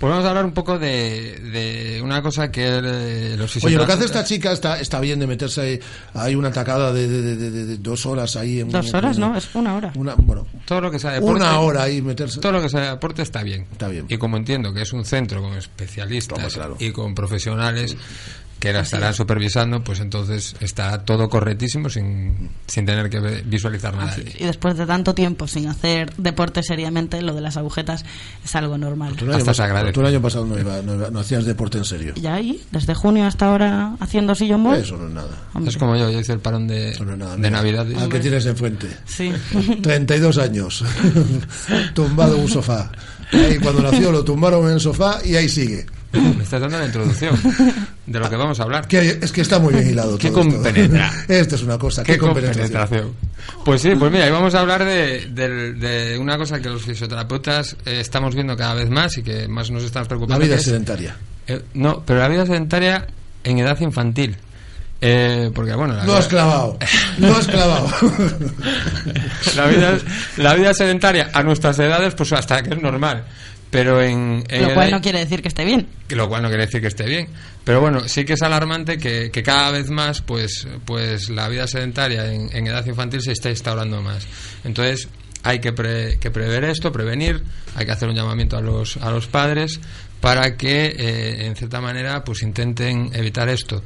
Pues vamos a hablar un poco de, de una cosa que eh, los Oye, lo que hace esta chica está, está bien de meterse ahí. Hay una tacada de, de- de- de- de dos horas ahí. En Dos horas, ¿no? Es una hora. Una, bueno, todo lo que sea deporte, una hora ahí meterse. todo lo que sea deporte está bien Está bien. y como entiendo que es un centro con especialistas Toma, claro. y con profesionales que la estarán supervisando pues entonces está todo correctísimo sin, sin tener que visualizar nada Y después de tanto tiempo sin hacer deporte seriamente, lo de las agujetas es algo normal. Tú el, año pasado, tú el año pasado no, iba- no, iba- no hacías deporte en serio. Y ahí, desde junio hasta ahora, haciendo sillón ball. Eso no es nada. Hombre. es como yo yo hice el parón de, no nada. de navidad Al que tienes enfrente. Sí. 32 años. Tumbado en un sofá. Ahí cuando nació lo tumbaron en el sofá y ahí sigue. me estás dando la introducción de lo que vamos a hablar Que, es que está muy bien hilado Qué todo esto. compenetra. Esto es una cosa. Qué, Qué compenetración. compenetración. Pues sí, pues mira, hoy vamos a hablar de, de una cosa que los fisioterapeutas eh, estamos viendo cada vez más y que más nos estamos La preocupando. vida que es- sedentaria. eh, no, pero la vida sedentaria en edad infantil. Eh, porque bueno, la Lo vida- has clavado. Lo has clavado. la vida, la vida sedentaria a nuestras edades, pues hasta que es normal. Pero en, en Lo cual edad- no quiere decir que esté bien. lo cual no quiere decir que esté bien. Pero bueno sí que es alarmante que, que cada vez más pues pues la vida sedentaria en, en edad infantil se está instaurando más. Entonces hay que, pre- que prever esto prevenir. Hay que hacer un llamamiento a los a los padres para que eh, en cierta manera pues intenten evitar esto.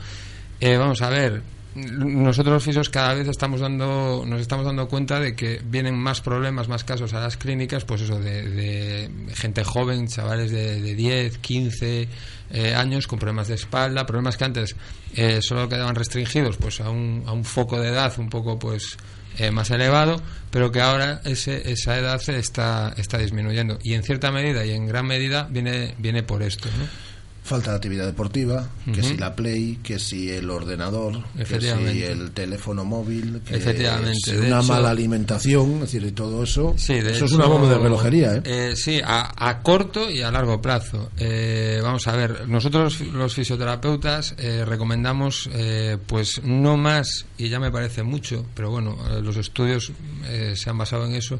Eh, vamos a ver nosotros los fisios cada vez estamos dando nos estamos dando cuenta de que vienen más problemas más casos a las clínicas pues eso de, de gente joven chavales de, de 10 15 eh, años con problemas de espalda problemas que antes eh, solo quedaban restringidos pues a un, a un foco de edad un poco pues eh, más elevado pero que ahora ese, esa edad está está disminuyendo y en cierta medida y en gran medida viene viene por esto ¿no? Falta de actividad deportiva, que si la Play, que si el ordenador, que si el teléfono móvil, que Efectivamente, si una hecho- mala alimentación, es decir, y todo eso. Sí, de eso es una bomba de relojería, ¿eh? eh, sí, a, a corto y a largo plazo. Eh, vamos a ver, nosotros los fisioterapeutas eh, recomendamos, eh, pues no más, y ya me parece mucho, pero bueno, eh, los estudios eh, se han basado en eso,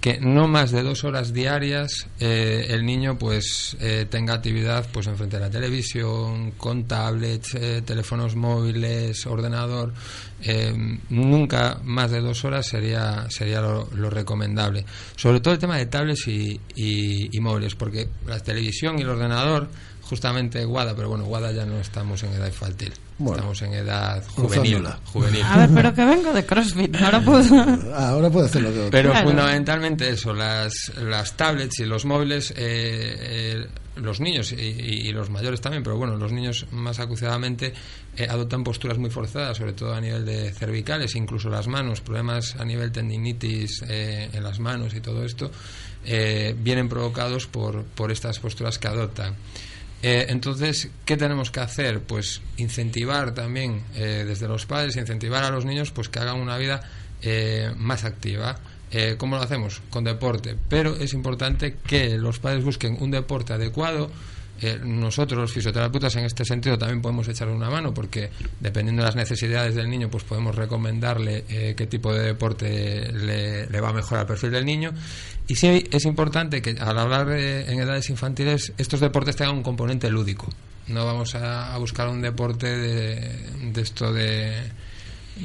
que no más de dos horas diarias eh, el niño pues eh, tenga actividad pues enfrente de la televisión con tablets eh, teléfonos móviles ordenador eh, nunca más de dos horas sería sería lo, lo recomendable. Sobre todo el tema de tablets y, y- y móviles porque la televisión y el ordenador justamente Guada pero bueno Guada ya no estamos en edad infantil Bueno. estamos en edad juvenil juvenil A ver, pero que vengo de CrossFit. Ahora puedo. Ah, ahora puede hacer lo que pero Claro. fundamentalmente eso, las, las tablets y los móviles, eh, eh, los niños y, y- los mayores también, pero bueno, los niños más acuciadamente eh, adoptan posturas muy forzadas, sobre todo a nivel de cervicales, incluso las manos, problemas a nivel tendinitis eh, en las manos y todo esto, eh, vienen provocados por, por estas posturas que adoptan. Eh, entonces, ¿qué tenemos que hacer? Pues incentivar también eh, desde los padres, incentivar a los niños pues que hagan una vida eh, más activa. Eh, ¿Cómo lo hacemos? Con deporte. Pero es importante que los padres busquen un deporte adecuado. Eh, nosotros, los fisioterapeutas, en este sentido también podemos echarle una mano porque dependiendo de las necesidades del niño, pues podemos recomendarle eh, qué tipo de deporte le, va mejor al perfil del niño. Y sí es importante que al hablar de- en edades infantiles, estos deportes tengan un componente lúdico. No vamos a, a buscar un deporte de, de esto de,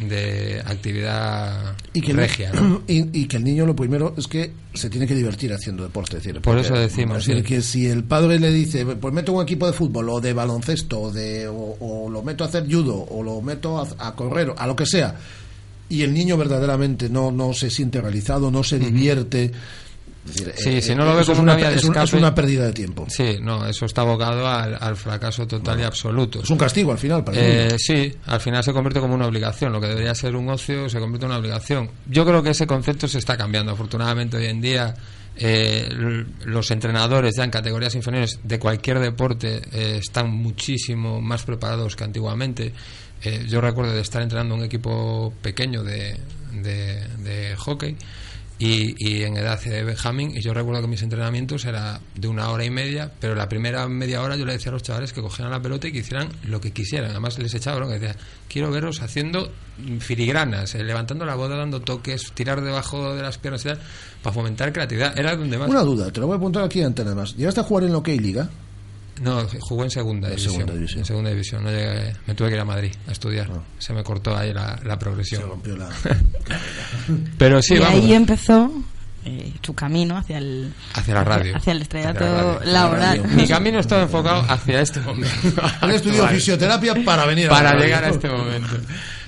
de actividad Y que, el- regia. ¿no? y, y que el niño lo primero es que se tiene que divertir haciendo deporte. es decir, Por porque- eso decimos, es decir, sí. que si el padre le dice, pues meto un equipo de fútbol o de baloncesto o, de, o, o lo meto a hacer judo o lo meto a, a correr, a lo que sea, y el niño verdaderamente no, no se siente realizado, no se divierte. Es decir, Sí, eh, si no lo ve eso como una vía de es un- escape. es una pérdida de tiempo. Sí, no, eso está abocado al, al fracaso total y absoluto. Es un castigo al final para Eh, sí, al final se convierte como una obligación. Lo que debería ser un ocio se convierte en una obligación. Yo creo que ese concepto se está cambiando. Afortunadamente, hoy en día, eh, los entrenadores ya en categorías inferiores de cualquier deporte eh, están muchísimo más preparados que antiguamente. Eh, yo recuerdo de estar entrenando un equipo pequeño de, de, de hockey y, y en edad de Benjamín y yo recuerdo que mis entrenamientos era de una hora y media pero la primera media hora yo le decía a los chavales que cogieran la pelota y que hicieran lo que quisieran además les echaba bronca decía quiero veros haciendo filigranas eh, levantando la boda dando toques tirar debajo de las piernas y tal para fomentar creatividad era donde más Una duda, te lo voy a apuntar aquí antes nada más. ¿Llegaste a jugar en OK Liga? No jugó en segunda En división, segunda división. en segunda división no llegué- me tuve que ir a Madrid a estudiar se me cortó ahí la, la progresión Se rompió la pero sí y vamos ahí empezó eh, su camino hacia el Hacia la radio. hacia el estrellato Hacia la radio. laboral. Mi camino estaba enfocado hacia este momento. Han estudiado fisioterapia para venir a Para llegar a este momento.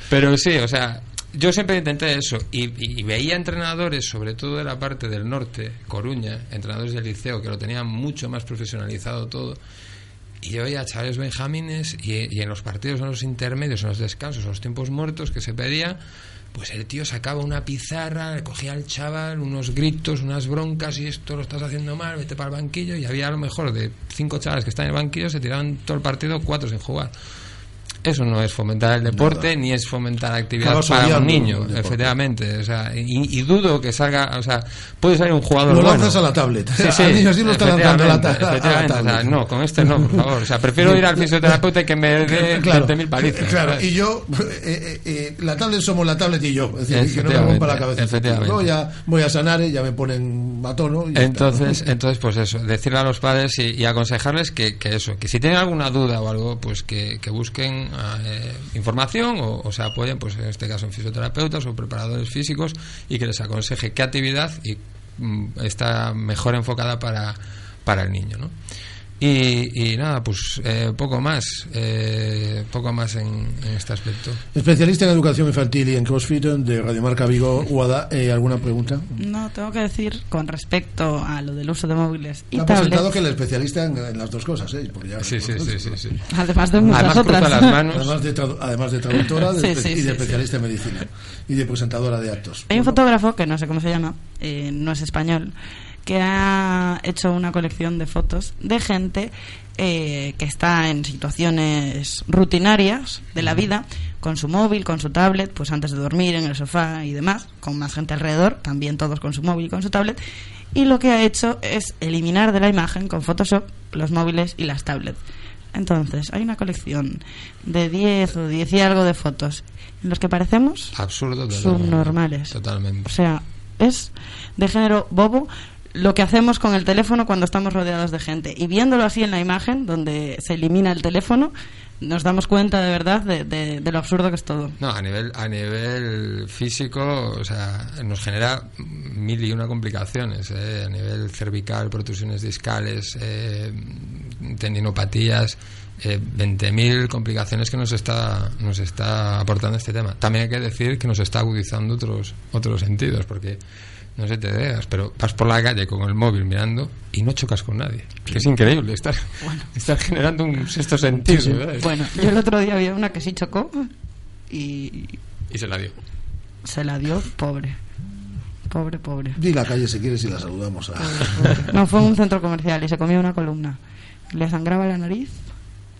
Pero sí, o sea, yo siempre intenté eso y, y veía entrenadores, sobre todo de la parte del norte, Coruña, entrenadores del liceo, que lo tenían mucho más profesionalizado todo. Y yo veía a chavales benjamines y, y en los partidos, en los intermedios, en los descansos, en los tiempos muertos que se pedía, pues el tío sacaba una pizarra, le cogía al chaval, unos gritos, unas broncas, y esto lo estás haciendo mal, vete para el banquillo. Y había a lo mejor de cinco chavales que están en el banquillo, se tiraban todo el partido, cuatro sin jugar. Eso no es fomentar el deporte ni es fomentar actividad Acabas para un niño, efectivamente. O sea, y, y dudo que salga, o sea, puede salir un jugador Lo bueno. lanzas a la tablet. Sí, sí, niño sí lo está lanzando a la ta- a la efectivamente. O sea, tablet. no, con este no, por favor. O sea, prefiero ir al fisioterapeuta y que me dé Claro, 20.000 palizas. Claro, ¿sabes? y yo, eh, eh, eh, la tablet somos la tablet y yo. Es decir, que no me rompa la cabeza. efectivamente. Luego ya voy a sanar, ya me ponen a tono. y Entonces, está. entonces pues eso, decirle a los padres y, y aconsejarles que, que eso, que si tienen alguna duda o algo, pues que, que busquen eh, información o, o se apoyen, pues en este caso en fisioterapeutas o preparadores físicos y que les aconseje qué actividad y, mm, está mejor enfocada para, para el niño, ¿no? Y, y nada, pues eh, poco más, eh, poco más en, en este aspecto. Especialista en educación infantil y en CrossFit de Radiomarca Vigo, Guada, eh, ¿alguna pregunta? No, tengo que decir con respecto a lo del uso de móviles y ha presentado que el especialista en, en las dos cosas, ¿eh? Porque ya- Sí, sí, sí, sí, sí. además de muchas Además, otras. las manos. Además de, además de traductora de Sí, espe- sí, y de sí, especialista en medicina y de presentadora de actos. Hay un fotógrafo, que no sé cómo se llama, eh, no es español, que ha hecho una colección de fotos de gente eh, que está en situaciones rutinarias de la vida, con su móvil, con su tablet, pues antes de dormir, en el sofá y demás, con más gente alrededor, también todos con su móvil y con su tablet. Y lo que ha hecho es eliminar de la imagen con Photoshop los móviles y las tablets. Entonces, hay una colección de 10 o 10 y algo de fotos en los que parecemos Absurdo. totalmente. subnormales. Totalmente. O sea, es de género bobo lo que hacemos con el teléfono cuando estamos rodeados de gente. Y viéndolo así en la imagen, donde se elimina el teléfono, nos damos cuenta de verdad de, de- de lo absurdo que es todo. No, a nivel, a nivel físico, o sea, nos genera mil y una complicaciones, eh, a nivel cervical, protusiones discales, eh, tendinopatías, eh, 20.000 complicaciones que nos está, nos está aportando este tema. También hay que decir que nos está agudizando otros, otros sentidos, porque no sé te veas, pero vas por la calle con el móvil mirando y no chocas con nadie. Que es increíble, estás, estás generando un sexto sentido. Sí, sí. Bueno, yo el otro día había una que sí chocó y Y se la dio. se la dio pobre. Pobre, pobre. Di la calle si quieres y la saludamos. A... No, fue en un centro comercial y se comió una columna. Le sangraba la nariz.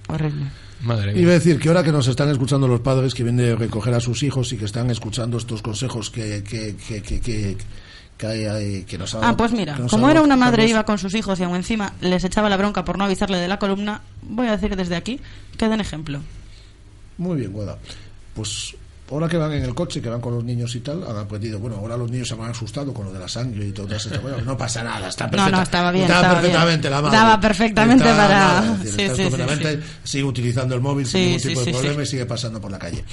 Horrible. Madre mía. Iba a decir que ahora que nos están escuchando los padres que vienen de recoger a sus hijos y que están escuchando estos consejos que, que, que, que, que, hay- hay- que nos ha Ah, pues mira, que nos como era dado una madre iba con sus hijos y aún encima les echaba la bronca por no avisarle de la columna, voy a decir desde aquí que den ejemplo. Muy bien, Guada. Pues ahora que van en el coche, que van con los niños y tal, han aprendido. Bueno, ahora los niños se han asustado con lo de la sangre y todas estas cosas. No pasa nada, está No, perfecta. no, estaba bien, Estaba estaba bien. perfectamente la madre. Daba perfectamente Estaba para- nada, es decir, Sí, está sí, sí, Sigue utilizando el móvil Sí, sin ningún sí, tipo de sí, problema sí. y sigue pasando por la calle.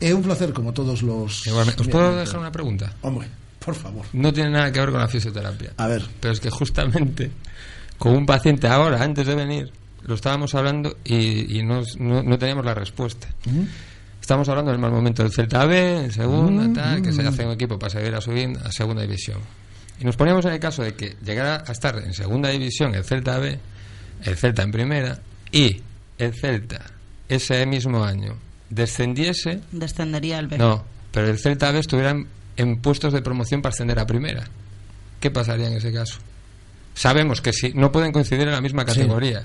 Es un placer, como todos los. Igualmente. ¿Os puedo dejar una pregunta? Hombre, por favor. No tiene nada que ver con la fisioterapia. A ver. Pero es que justamente con un paciente ahora, antes de venir, lo estábamos hablando y, y no, no- no teníamos la respuesta. Estamos hablando del mal momento del Celta B, en segunda, Mm, tal, que se hace un equipo para seguir a subir a segunda división. Y nos poníamos en el caso de que llegara a estar en segunda división el Celta B, el Celta en primera, y el Celta ese mismo año descendiese, Descendería el B. no, pero el Celta B estuviera en, en puestos de promoción para ascender a primera. ¿Qué pasaría en ese caso? Sabemos que si no pueden coincidir en la misma categoría,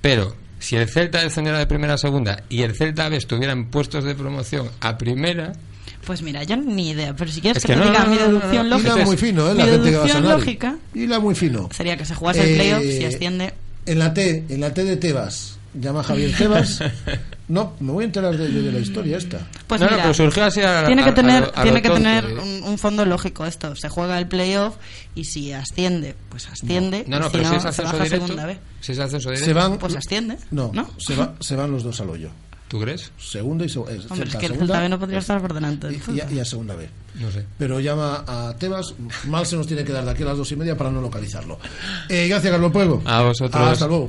pero si el Celta descendiera de primera a segunda y el Celta B estuviera en puestos de promoción a primera, Pues mira, yo ni idea, pero si quieres Es que, que te diga no, mi no, no, deducción no, lógica. Hila muy fino, ¿eh? mi La gente que va a deducción sonar. lógica Hila muy fino. sería que se jugase el playoff Eh, si asciende. En la T, en la T de Tebas, llama Javier Tebas. No, me voy a enterar de, de la historia esta. Pues No, no, mira, pero surgió así a- tiene que a- a tener, a tiene que tener ¿eh? un, un fondo lógico esto. Se juega el playoff y si asciende, pues asciende. no, no, si pero si es se ascenso a directo, segunda B. si es ascenso directo, Se van, Pues asciende. no, ¿no? Se, va- se van los dos al hoyo. ¿tú crees? Segunda y segunda. Hombre, es que el Celta B no podría estar por delante. y a segunda B. No sé. Pero llama a Tebas, mal se nos tiene que dar de aquí a las dos y media para no localizarlo. Eh, gracias, Carlos Pueblo. A vosotros. Hasta luego.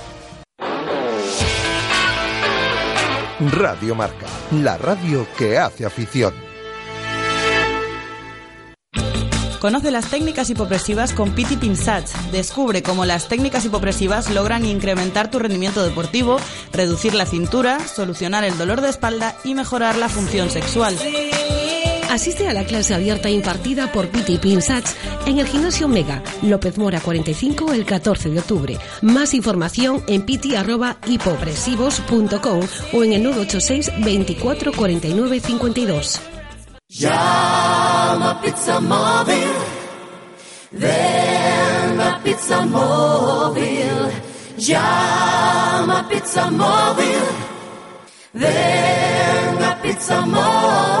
Radio Marca, la radio que hace afición. Conoce las técnicas hipopresivas con Piti Pinsach. Descubre cómo las técnicas hipopresivas logran incrementar tu rendimiento deportivo, reducir la cintura, solucionar el dolor de espalda y mejorar la función sexual. Asiste a la clase abierta impartida por Piti Pinsach en el gimnasio Mega, López Mora 45, el 14 de octubre. Más información en piti.hipopresivos.com o en el 986 24 49 52. Llama Pizza Móvil. Ven Pizza Móvil. Llama Pizza Móvil. Ven Pizza Móvil.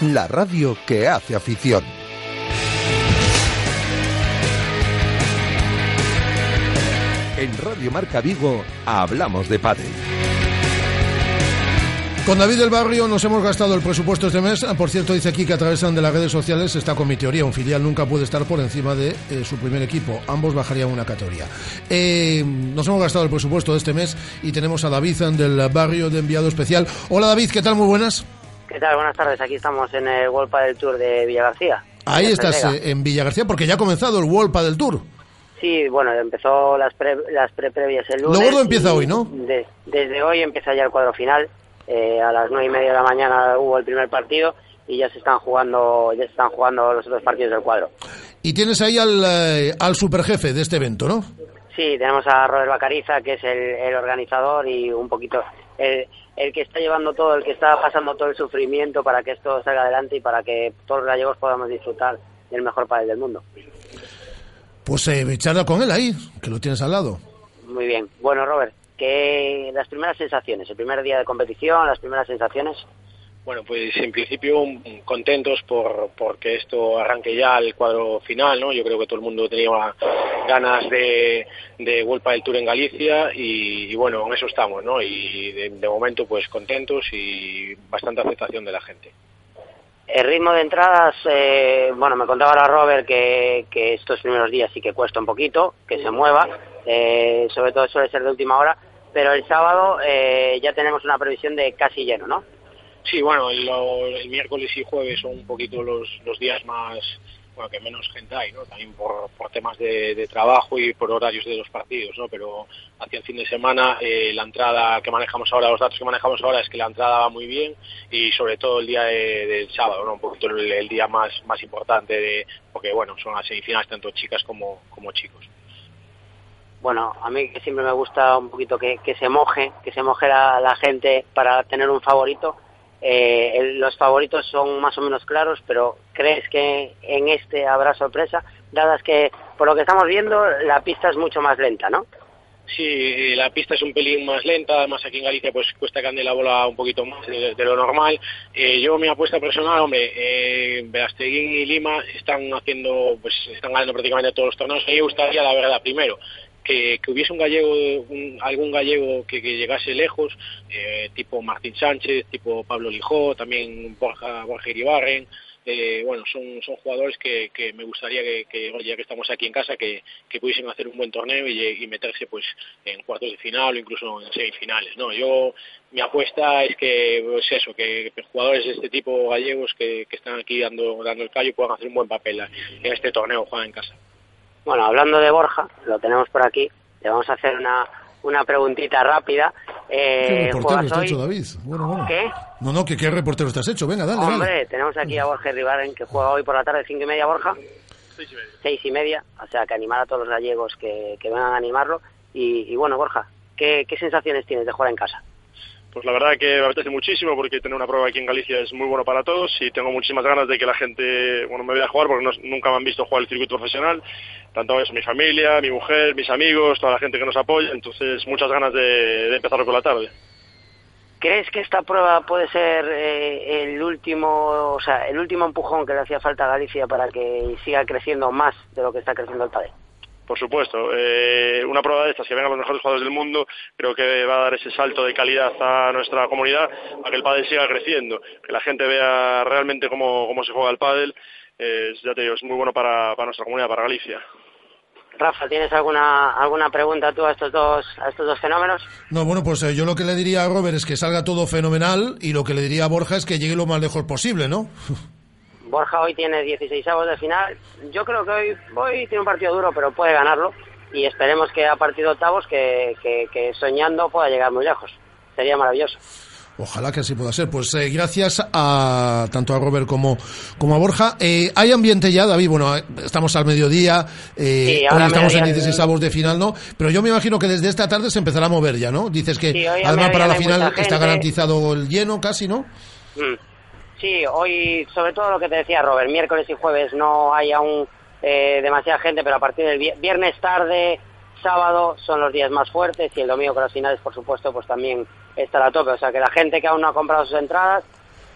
la radio que hace afición. En Radio Marca Vigo hablamos de padre. Con David del Barrio nos hemos gastado el presupuesto este mes. Ah, Por cierto, dice aquí que a través de las redes sociales está con mi teoría. Un filial nunca puede estar por encima de eh, su primer equipo. Ambos bajarían una categoría. Eh, nos hemos gastado el presupuesto de este mes y tenemos a David del Barrio de Enviado Especial. Hola David, ¿qué tal? Muy buenas. ¿Qué tal? Buenas tardes. Aquí estamos en el World del Tour de Villa García. Ahí en estás eh, en Villa García porque ya ha comenzado el World del Tour. Sí, bueno, empezó las pre, las pre previas el lunes. Lo gordo empieza hoy, ¿no? de- desde hoy empieza ya el cuadro final. Eh, a las nueve y media de la mañana hubo el primer partido y ya se están jugando, ya se están jugando los otros partidos del cuadro. Y tienes ahí al, eh, al superjefe de este evento, ¿no? Sí, tenemos a Robert Bacariza, que es el, el organizador y un poquito el, el que está llevando todo, el que está pasando todo el sufrimiento para que esto salga adelante y para que todos los gallegos podamos disfrutar del mejor país del mundo. Pues eh, charla con él ahí, que lo tienes al lado. Muy bien. Bueno, Robert, que las primeras sensaciones, el primer día de competición, las primeras sensaciones. Bueno, pues en principio contentos por porque esto arranque ya el cuadro final, ¿no? Yo creo que todo el mundo tenía ganas de, de vuelta del Tour en Galicia y, bueno, en eso estamos, ¿no? Y de, momento pues contentos y bastante aceptación de la gente. El ritmo de entradas, eh, bueno, me contaba ahora Robert que, que estos primeros días sí que cuesta un poquito, que se mueva, eh, sobre todo suele ser de última hora, pero el sábado eh, ya tenemos una previsión de casi lleno, ¿no? Sí, bueno, el, miércoles y jueves son un poquito los, los días más, bueno, que menos gente hay, ¿no? También por, temas de, de trabajo y por horarios de los partidos, ¿no? Pero hacia el fin de semana eh, la entrada que manejamos ahora, los datos que manejamos ahora es que la entrada va muy bien y sobre todo el día de- del sábado, ¿no? Un poquito el, día más, más importante de, porque bueno, son las semifinales tanto chicas como, como chicos. Bueno, a mí siempre me gusta un poquito que, se moje, que se moje la gente para tener un favorito. Eh, el- los favoritos son más o menos claros, pero ¿crees que en este habrá sorpresa? Dadas que, por lo que estamos viendo, la pista es mucho más lenta, ¿no? Sí, la pista es un pelín más lenta, además aquí en Galicia pues cuesta que ande la bola un poquito más de, lo normal. Eh, yo mi apuesta personal, hombre, eh, Beasteguín y Lima están haciendo, pues están ganando prácticamente todos los torneos. A mí me gustaría, la verdad, primero, que, hubiese un gallego, un- algún gallego que, llegase lejos, eh, tipo Martín Sánchez, tipo Pablo Lijó, también Borja, Borja Iribarren. Eh, bueno, son, son jugadores que, que me gustaría que, que, ya que estamos aquí en casa, que, que pudiesen hacer un buen torneo y, meterse pues en cuartos de final o incluso en semifinales. No, yo mi apuesta es que pues eso, que jugadores de este tipo gallegos que, que están aquí dando, dando el callo puedan hacer un buen papel en este torneo, juegan en casa. Bueno, hablando de Borja, lo tenemos por aquí, le vamos a hacer una, una preguntita rápida. Eh, ¿Qué reportero estás hoy- hecho, David? Bueno, bueno. ¿Qué? No, no, que qué reportero estás hecho. Venga, dale, dale. Hombre, tenemos aquí a Borja Ribaren que juega hoy por la tarde, cinco y media, Borja. Seis y media. o sea que animar a todos los gallegos que, que vengan a animarlo. Y, y bueno, Borja, ¿qué, ¿qué sensaciones tienes de jugar en casa? Pues la verdad que me apetece muchísimo porque tener una prueba aquí en Galicia es muy bueno para todos y tengo muchísimas ganas de que la gente, bueno, me vea jugar porque nunca me han visto jugar el circuito profesional, tanto es mi familia, mi mujer, mis amigos, toda la gente que nos apoya, entonces muchas ganas de, de empezar por la tarde. ¿Crees que esta prueba puede ser eh, el último, o sea, el último empujón que le hacía falta a Galicia para que siga creciendo más de lo que está creciendo el pádel? Por supuesto, eh, una prueba de estas que vengan los mejores jugadores del mundo, creo que va a dar ese salto de calidad a nuestra comunidad, a que el pádel siga creciendo, que la gente vea realmente cómo, cómo se juega el pádel, eh, ya te digo, es muy bueno para, para nuestra comunidad, para Galicia. Rafa, ¿tienes alguna alguna pregunta tú a estos dos a estos dos fenómenos? No, bueno, pues eh, yo lo que le diría a Robert es que salga todo fenomenal y lo que le diría a Borja es que llegue lo más lejos posible, ¿no? Borja hoy tiene 16 avos de final. Yo creo que hoy, hoy tiene un partido duro, pero puede ganarlo. Y esperemos que a partir de octavos, que, que, que soñando pueda llegar muy lejos. Sería maravilloso. Ojalá que así pueda ser. Pues eh, gracias a tanto a Robert como, como a Borja. Eh, hay ambiente ya, David. Bueno, eh, estamos al mediodía. eh, Sí, hoy estamos en mediodía. 16 avos de final, ¿no? Pero yo me imagino que desde esta tarde se empezará a mover ya, ¿no? Dices que Sí, además para la final está garantizado el lleno casi, ¿no? Mm. Sí, hoy, sobre todo lo que te decía Robert, miércoles y jueves no hay aún eh, demasiada gente, pero a partir del vi- viernes tarde, sábado son los días más fuertes y el domingo con las finales, por supuesto, pues también estará a tope. O sea que la gente que aún no ha comprado sus entradas,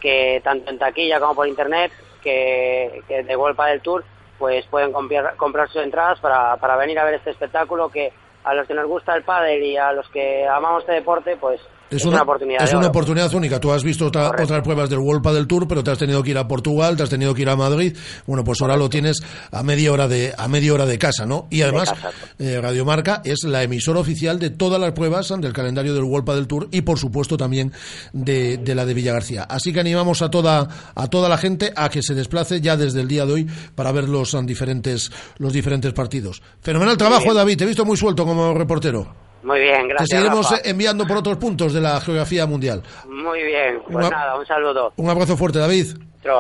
que tanto en taquilla como por internet, que, de Golpa del Tour, pues pueden comprar, comprar sus entradas para, para venir a ver este espectáculo que a los que nos gusta el pádel y a los que amamos este deporte, pues es una oportunidad es una oportunidad única. Tú has visto otra- otras pruebas del World del Tour, pero te has tenido que ir a Portugal, te has tenido que ir a Madrid. Bueno, pues ahora lo tienes a media hora de a media hora de casa, ¿no? Y además eh, Radio Marca es la emisora oficial de todas las pruebas del calendario del World del Tour y por supuesto también de, de la de Villa García. Así que animamos a toda a toda la gente a que se desplace ya desde el día de hoy para ver los diferentes los diferentes partidos. Fenomenal trabajo. David. Te he visto muy suelto como reportero. Muy bien, Te gracias. seguiremos Rafa. eh, enviando por otros puntos de la geografía mundial. Muy bien, pues Una- nada, un saludo. Un abrazo fuerte, David.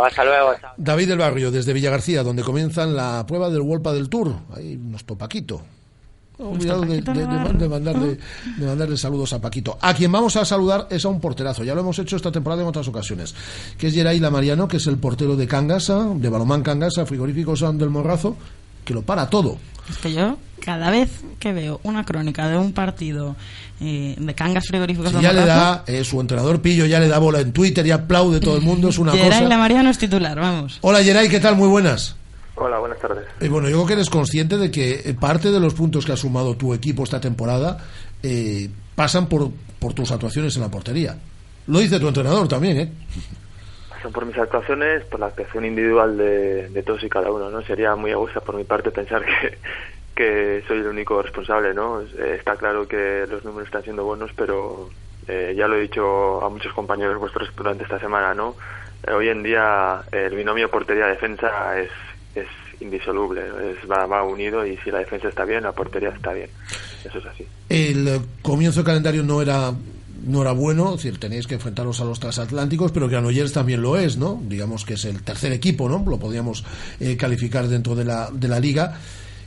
Hasta luego. David del Barrio, desde Villa García, donde comienzan la prueba del World del Tour. Ahí nuestro Paquito. He olvidado de, de- de- de mandarle, de mandarle saludos a Paquito. A quien vamos a saludar es a un porterazo. Ya lo hemos hecho esta temporada en otras ocasiones. Que es Geray Mariano, que es el portero de Cangasa, de Balomán Cangasa, Frigoríficos del Morrazo, que lo para todo. Es que yo, cada vez que veo una crónica de un partido eh, de cangas frigoríficos Si ya le da, eh, su entrenador Pillo ya le da bola en Twitter y aplaude todo el mundo, es una Geray cosa. la Mariano es titular, vamos. Hola Geray, ¿qué tal? Muy buenas. Hola, buenas tardes. Y bueno, yo creo que eres consciente de que eh, parte de los puntos que ha sumado tu equipo esta temporada eh, pasan por, por tus actuaciones en la portería. Lo dice tu entrenador también, ¿eh? Por mis actuaciones, por la actuación individual de, de todos y cada uno, ¿no? Sería muy egoísta por mi parte pensar que, que soy el único responsable, ¿no? Eh, está claro que los números están siendo buenos, pero eh, ya lo he dicho a muchos compañeros vuestros durante esta semana, ¿no? Eh, hoy en día el binomio portería-defensa es, es indisoluble, es, va, unido y si la defensa está bien, la portería está bien. Eso es así. El comienzo del calendario no era no era bueno, es decir, tenéis que enfrentaros a los transatlánticos, pero Granollers también lo es, ¿no? Digamos que es el tercer equipo, ¿no? Lo podríamos eh, calificar dentro de la, de la liga.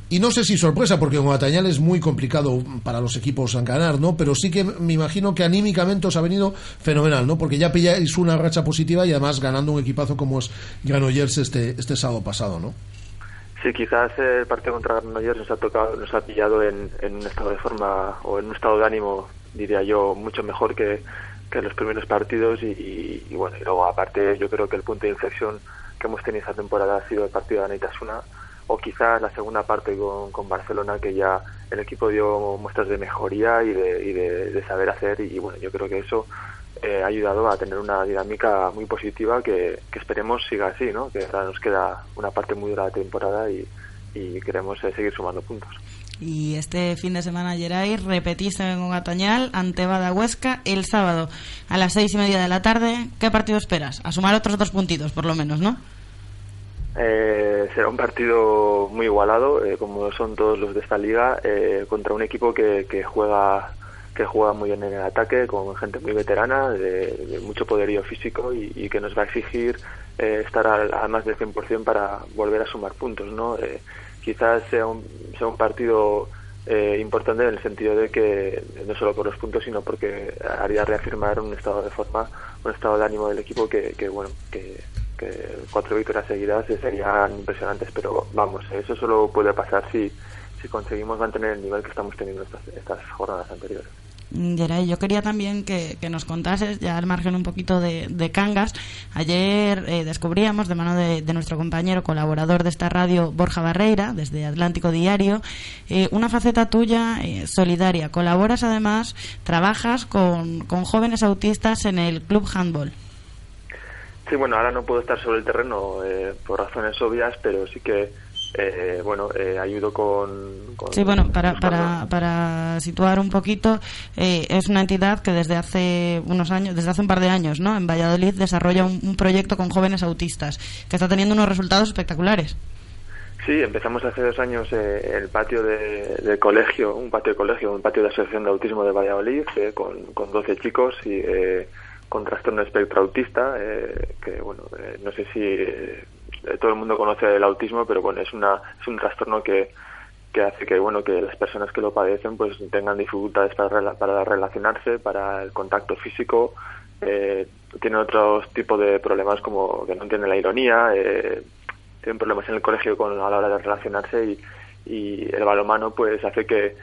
Y no sé si sorpresa, porque con Atañal es muy complicado para los equipos ganar, ¿no? Pero sí que me imagino que anímicamente os ha venido fenomenal, ¿no? Porque ya pilláis una racha positiva y además ganando un equipazo como es Granollers este, este sábado pasado, ¿no? Sí, quizás el partido contra Granollers nos ha tocado, nos ha pillado en, en un estado de forma o en un estado de ánimo, diría yo, mucho mejor que, que los primeros partidos y, y- y bueno, y luego aparte yo creo que el punto de inflexión que hemos tenido esta temporada ha sido el partido de Anaitasuna o quizás la segunda parte con, con Barcelona que ya el equipo dio muestras de mejoría y de, y de, saber hacer y, bueno, yo creo que eso eh, ha ayudado a tener una dinámica muy positiva que, que esperemos siga así, ¿no? Que ahora nos queda una parte muy dura de temporada y, y queremos eh, seguir sumando puntos. Y este fin de semana, Geray, repetís en Gatañal ante Bada Huesca el sábado a las seis y media de la tarde. ¿Qué partido esperas? A sumar otros dos puntitos, por lo menos, ¿no? Eh, será un partido muy igualado, eh, como son todos los de esta liga, eh, contra un equipo que, que juega que juega muy bien en el ataque, con gente muy veterana, de, mucho poderío físico y, y que nos va a exigir eh, estar al- a, más del 100% para volver a sumar puntos. ¿no? Eh, quizás sea un, sea un partido importante en el sentido de que no solo por los puntos, sino porque haría reafirmar un estado de forma, un estado de ánimo del equipo que, que bueno, que, que cuatro victorias seguidas serían impresionantes, pero vamos, eso solo puede pasar si, si conseguimos mantener el nivel que estamos teniendo estas, estas jornadas anteriores. Mm, Geray, yo quería también que, que nos contases, ya al margen un poquito de, de Cangas, ayer eh, descubríamos, de mano de, de nuestro compañero colaborador de esta radio, Borja Barreira, desde Atlántico Diario, eh, una faceta tuya eh, solidaria. Colaboras además, trabajas con, con jóvenes autistas en el Club Handball. Sí, bueno, ahora no puedo estar sobre el terreno eh, por razones obvias, pero sí que, eh, bueno, eh, ayudo con, con- Sí, bueno, para, para, para situar un poquito, eh, es una entidad que desde hace unos años, desde hace un par de años, ¿no? En Valladolid desarrolla un, un proyecto con jóvenes autistas que está teniendo unos resultados espectaculares. Sí, empezamos hace dos años eh, el patio de, de colegio, un patio de colegio, un patio de Asociación de Autismo de Valladolid, con, con 12 chicos y eh, con trastorno espectro autista, eh, que bueno, eh, no sé si eh, todo el mundo conoce el autismo, pero bueno, es, una, es un trastorno que, que hace que bueno que las personas que lo padecen pues tengan dificultades para, para relacionarse, para el contacto físico, eh, tienen otros tipos de problemas como que no entienden la ironía, eh, tienen problemas en el colegio con, a la hora de relacionarse y, y el balomano pues hace que,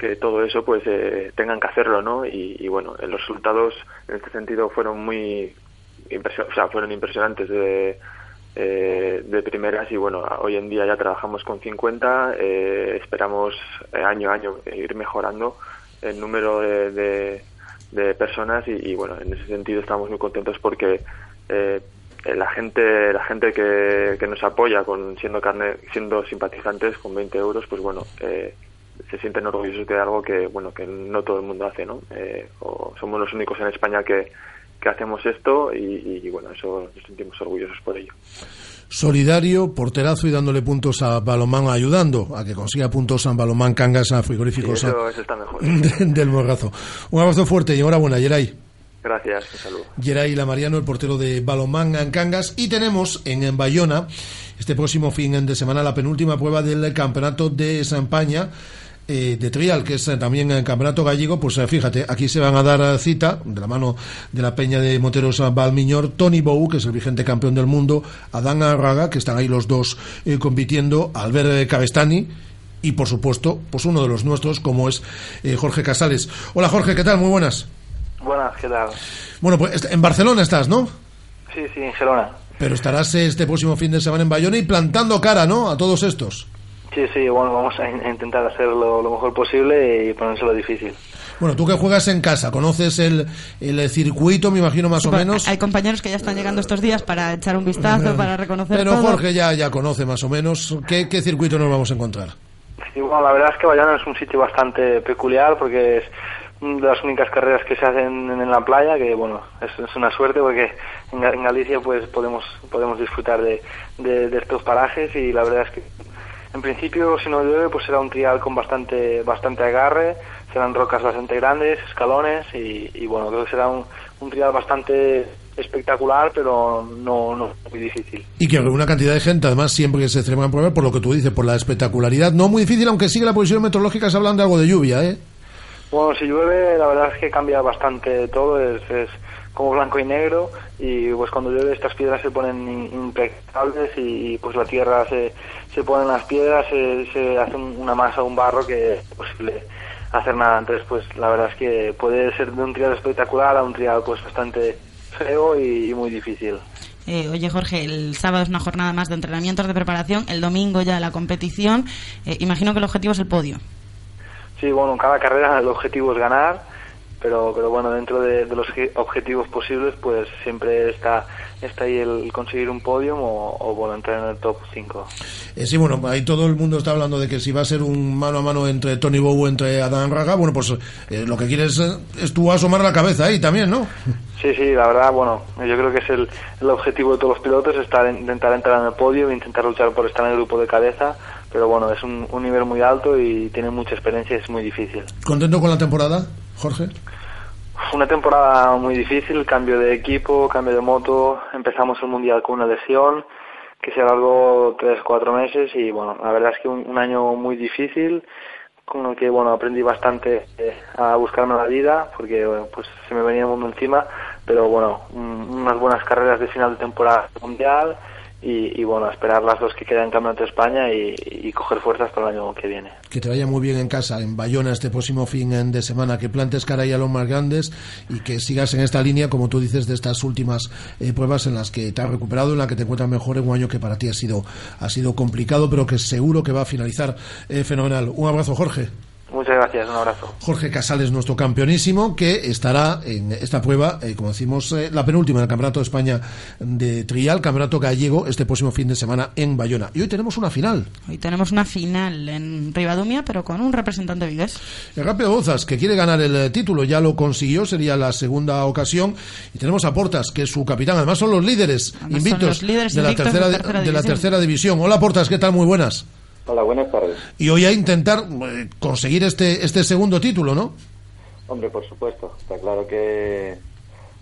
que todo eso pues eh, tengan que hacerlo, ¿no? Y, y, bueno, eh, los resultados en este sentido fueron muy o fueron impresionantes de, eh, de primeras y bueno, hoy en día ya trabajamos con 50, eh, esperamos eh, año a año ir mejorando el número de, de, personas y, y, bueno, en ese sentido estamos muy contentos porque eh, la gente la gente que, que nos apoya con siendo carne siendo simpatizantes con 20 euros pues bueno eh, se sienten orgullosos de algo que bueno que no todo el mundo hace no eh, o somos los únicos en España que, que hacemos esto y, y, bueno eso nos sentimos orgullosos por ello solidario, porterazo y dándole puntos a Balomán, ayudando a que consiga puntos a Balomán, Cangas, a Frigoríficos sí, eso, eso está mejor. del Morrazo. Un abrazo fuerte y enhorabuena, Geray. Gracias, un saludo. Geray Lamariano, el portero de Balomán en Cangas. Y tenemos en Bayona, este próximo fin de semana, la penúltima prueba del Campeonato de España eh, de trial, que es eh, también el campeonato gallego, pues eh, fíjate, aquí se van a dar eh, cita, de la mano de la Peña de Moteros Valmiñor, Tony Bou, que es el vigente campeón del mundo, Adán Arraga, que están ahí los dos eh, compitiendo, Albert Cabestani, y por supuesto, pues uno de los nuestros, como es eh, Jorge Casales. Hola Jorge, ¿qué tal? Muy buenas. Buenas, ¿qué tal? Bueno, pues en Barcelona estás, ¿no? Sí, sí, en Gerona. Pero estarás este próximo fin de semana en Bayona y plantando cara, ¿no? A todos estos. Sí, sí, bueno, vamos a in- intentar hacerlo lo mejor posible y ponérselo difícil. Bueno, tú que juegas en casa, conoces el, el circuito, me imagino más o menos. Hay compañeros que ya están llegando estos días para echar un vistazo, para reconocer Pero todo. Jorge ya, ya conoce más o menos. ¿Qué, qué circuito nos vamos a encontrar? Bueno, la verdad es que Bayona es un sitio bastante peculiar porque es una de las únicas carreras que se hacen en, en la playa, que bueno, es, es una suerte porque en, Ga- en Galicia pues podemos podemos disfrutar de, de, de estos parajes y la verdad es que en principio si no llueve pues será un trial con bastante bastante agarre, serán rocas bastante grandes, escalones y, y bueno, creo que será un, un trial bastante espectacular pero no, no muy difícil. Y que una cantidad de gente, además, siempre que se celebran pruebas, por lo que tú dices, por la espectacularidad. No muy difícil, aunque sigue la posición meteorológica, se hablan de algo de lluvia, ¿eh? Bueno, si llueve, la verdad es que cambia bastante todo, es, es como blanco y negro, y pues cuando llueve estas piedras se ponen impecables y, pues la tierra se, se pone en las piedras, se, se hace un- una masa, un barro que es posible hacer nada. Entonces, pues la verdad es que puede ser de un trial espectacular a un trial pues bastante feo y, y muy difícil. Eh, oye, Jorge, el sábado es una jornada más de entrenamientos de preparación, el domingo ya la competición. Eh, imagino que el objetivo es el podio. Sí, bueno, en cada carrera el objetivo es ganar, pero, pero bueno, dentro de, de los objetivos posibles, pues siempre está, está ahí el conseguir un podium o, o bueno, entrar en el top 5. Eh, sí, bueno, ahí todo el mundo está hablando de que si va a ser un mano a mano entre Tony Bow entre Adán Raga, bueno, pues eh, lo que quieres eh, es tú asomar la cabeza ahí también, ¿no? Sí, sí, la verdad, bueno, yo creo que es el, el objetivo de todos los pilotos, estar, intentar entrar en el podio e intentar luchar por estar en el grupo de cabeza, pero bueno, es un, un nivel muy alto y tiene mucha experiencia y es muy difícil. ¿Contento con la temporada, Jorge? Una temporada muy difícil, cambio de equipo, cambio de moto, empezamos el mundial con una lesión que se alargó tres, cuatro meses y bueno, la verdad es que un, año muy difícil con el que bueno aprendí bastante eh, a buscarme la vida porque bueno, pues se me venía el mundo encima, pero bueno, un- unas buenas carreras de final de temporada mundial y, bueno, esperar las dos que quedan en Campeonato de España y, coger fuerzas para el año que viene. Que te vaya muy bien en casa, en Bayona, este próximo fin de semana, que plantes cara ahí a los más grandes y que sigas en esta línea, como tú dices, de estas últimas eh, pruebas en las que te has recuperado, en la que te encuentras mejor en un año que para ti ha sido, ha sido complicado, pero que seguro que va a finalizar eh, fenomenal. Un abrazo, Jorge. Muchas gracias, un abrazo. Jorge Casales, nuestro campeonísimo, que estará en esta prueba, eh, como decimos, eh, la penúltima del Campeonato de España de Trial, Campeonato Gallego, este próximo fin de semana en Bayona. Y hoy tenemos una final. Hoy tenemos una final en Ribadumia, pero con un representante vigués. El Rápido Bozas, que quiere ganar el eh, título, ya lo consiguió, sería la segunda ocasión. Y tenemos a Portas, que es su capitán. Además, son los líderes Además, invictos, son los líderes de, la tercera, de la tercera de la división. tercera división. Hola, Portas, ¿qué tal? Muy buenas. Hola, buenas tardes. Y hoy a intentar eh, conseguir este, este segundo título, ¿no? Hombre, por supuesto. Está claro que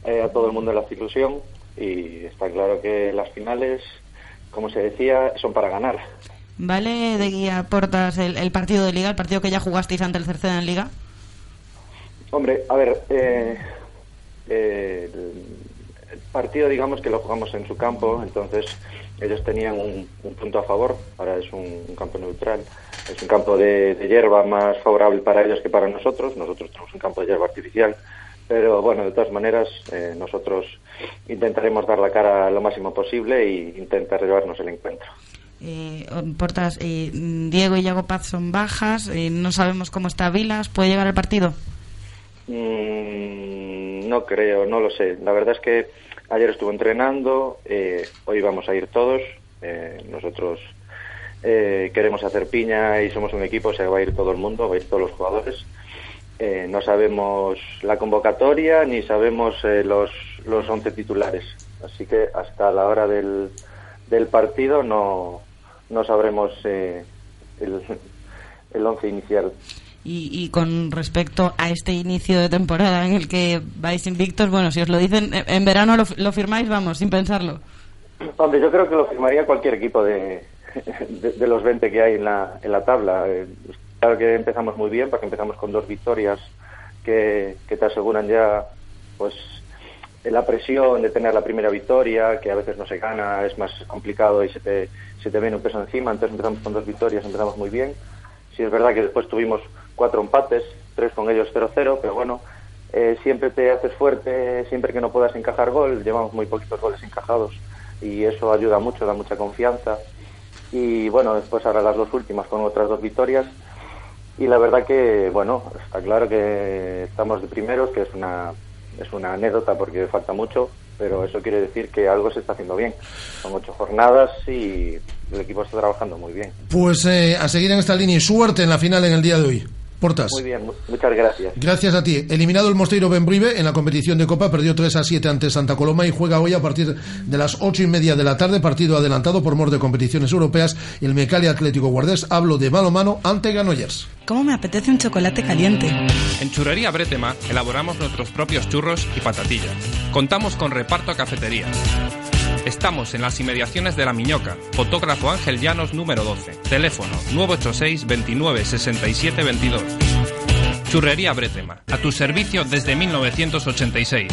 eh, a todo el mundo le hace ilusión y está claro que las finales, como se decía, son para ganar. ¿Vale de guía Portas el, el partido de Liga, el partido que ya jugasteis ante el Cerceda en Liga? Hombre, a ver, eh, eh, el, el partido digamos que lo jugamos en su campo, entonces ellos tenían un, un punto a favor, ahora es un, un campo neutral, es un campo de, de hierba más favorable para ellos que para nosotros, nosotros tenemos un campo de hierba artificial, pero bueno, de todas maneras eh, nosotros intentaremos dar la cara lo máximo posible e intentar llevarnos el encuentro. Eh, Portas, eh, Diego y Yago Paz son bajas, eh, no sabemos cómo está Vilas, ¿puede llegar al partido? Mm, no creo, no lo sé. La verdad es que ayer estuvo entrenando, eh, hoy vamos a ir todos. Eh, nosotros eh, queremos hacer piña y somos un equipo, se va a ir todo el mundo, va a ir todos los jugadores. Eh, no sabemos la convocatoria ni sabemos eh, los, los 11 titulares. Así que hasta la hora del, del partido no, no sabremos eh, el, el 11 inicial. Y, y con respecto a este inicio de temporada en el que vais invictos, bueno, si os lo dicen en- verano lo, lo firmáis, vamos, sin pensarlo. Hombre, yo creo que lo firmaría cualquier equipo de, de, de los 20 que hay en la, en la tabla. Eh, claro que empezamos muy bien, porque empezamos con dos victorias que, que te aseguran ya pues la presión de tener la primera victoria, que a veces no se gana, es más complicado y se te, se te viene un peso encima. Entonces empezamos con dos victorias, empezamos muy bien. Sí es verdad que después tuvimos cuatro empates, tres con ellos 0-0, pero bueno, eh, siempre te haces fuerte, siempre que no puedas encajar gol, llevamos muy poquitos goles encajados y eso ayuda mucho, da mucha confianza. Y bueno, después ahora las dos últimas con otras dos victorias. Y la verdad que, bueno, está claro que estamos de primeros, que es una, es una anécdota porque falta mucho, pero eso quiere decir que algo se está haciendo bien. Son ocho jornadas y el equipo está trabajando muy bien. Pues eh, a seguir en esta línea y suerte en la final en el día de hoy. Portas. Muy bien, mu- muchas gracias. Gracias a ti. Eliminado el Mosteiro Benbrive en la competición de Copa, perdió 3 a 7 ante Santa Coloma y juega hoy a partir de las 8 y media de la tarde, partido adelantado por mor de competiciones europeas. Y el Mecali Atlético Guardés hablo de mano ante Granollers. ¿Cómo me apetece un chocolate caliente? En Churrería Bretema elaboramos nuestros propios churros y patatillas. Contamos con reparto a cafeterías. Estamos en las inmediaciones de La Miñoca, fotógrafo Ángel Llanos número 12. Teléfono 986 29 67 22. Churrería Bretema, a tu servicio desde 1986.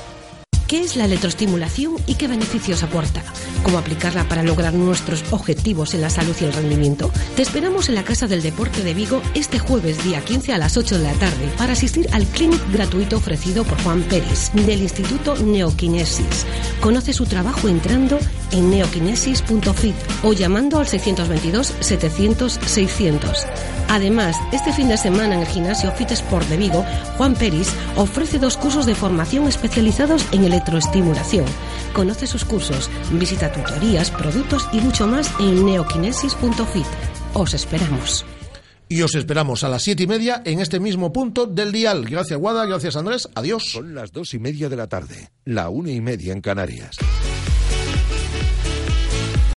¿Qué es la electroestimulación y qué beneficios aporta? ¿Cómo aplicarla para lograr nuestros objetivos en la salud y el rendimiento? Te esperamos en la Casa del Deporte de Vigo este jueves día 15 a las 8 de la tarde para asistir al clinic gratuito ofrecido por Juan Pérez del Instituto Neokinesis. Conoce su trabajo entrando en neokinesis.fit o llamando al 622 700 600. Además, este fin de semana en el gimnasio Fit Sport de Vigo, Juan Peris ofrece dos cursos de formación especializados en electroestimulación. Conoce sus cursos, visita tutorías, productos y mucho más en neokinesis.fit. Os esperamos. Y os esperamos a las siete y media en este mismo punto del dial. Gracias, Guada. Gracias, Andrés. Adiós. Son las dos y media de la tarde, la una y media en Canarias.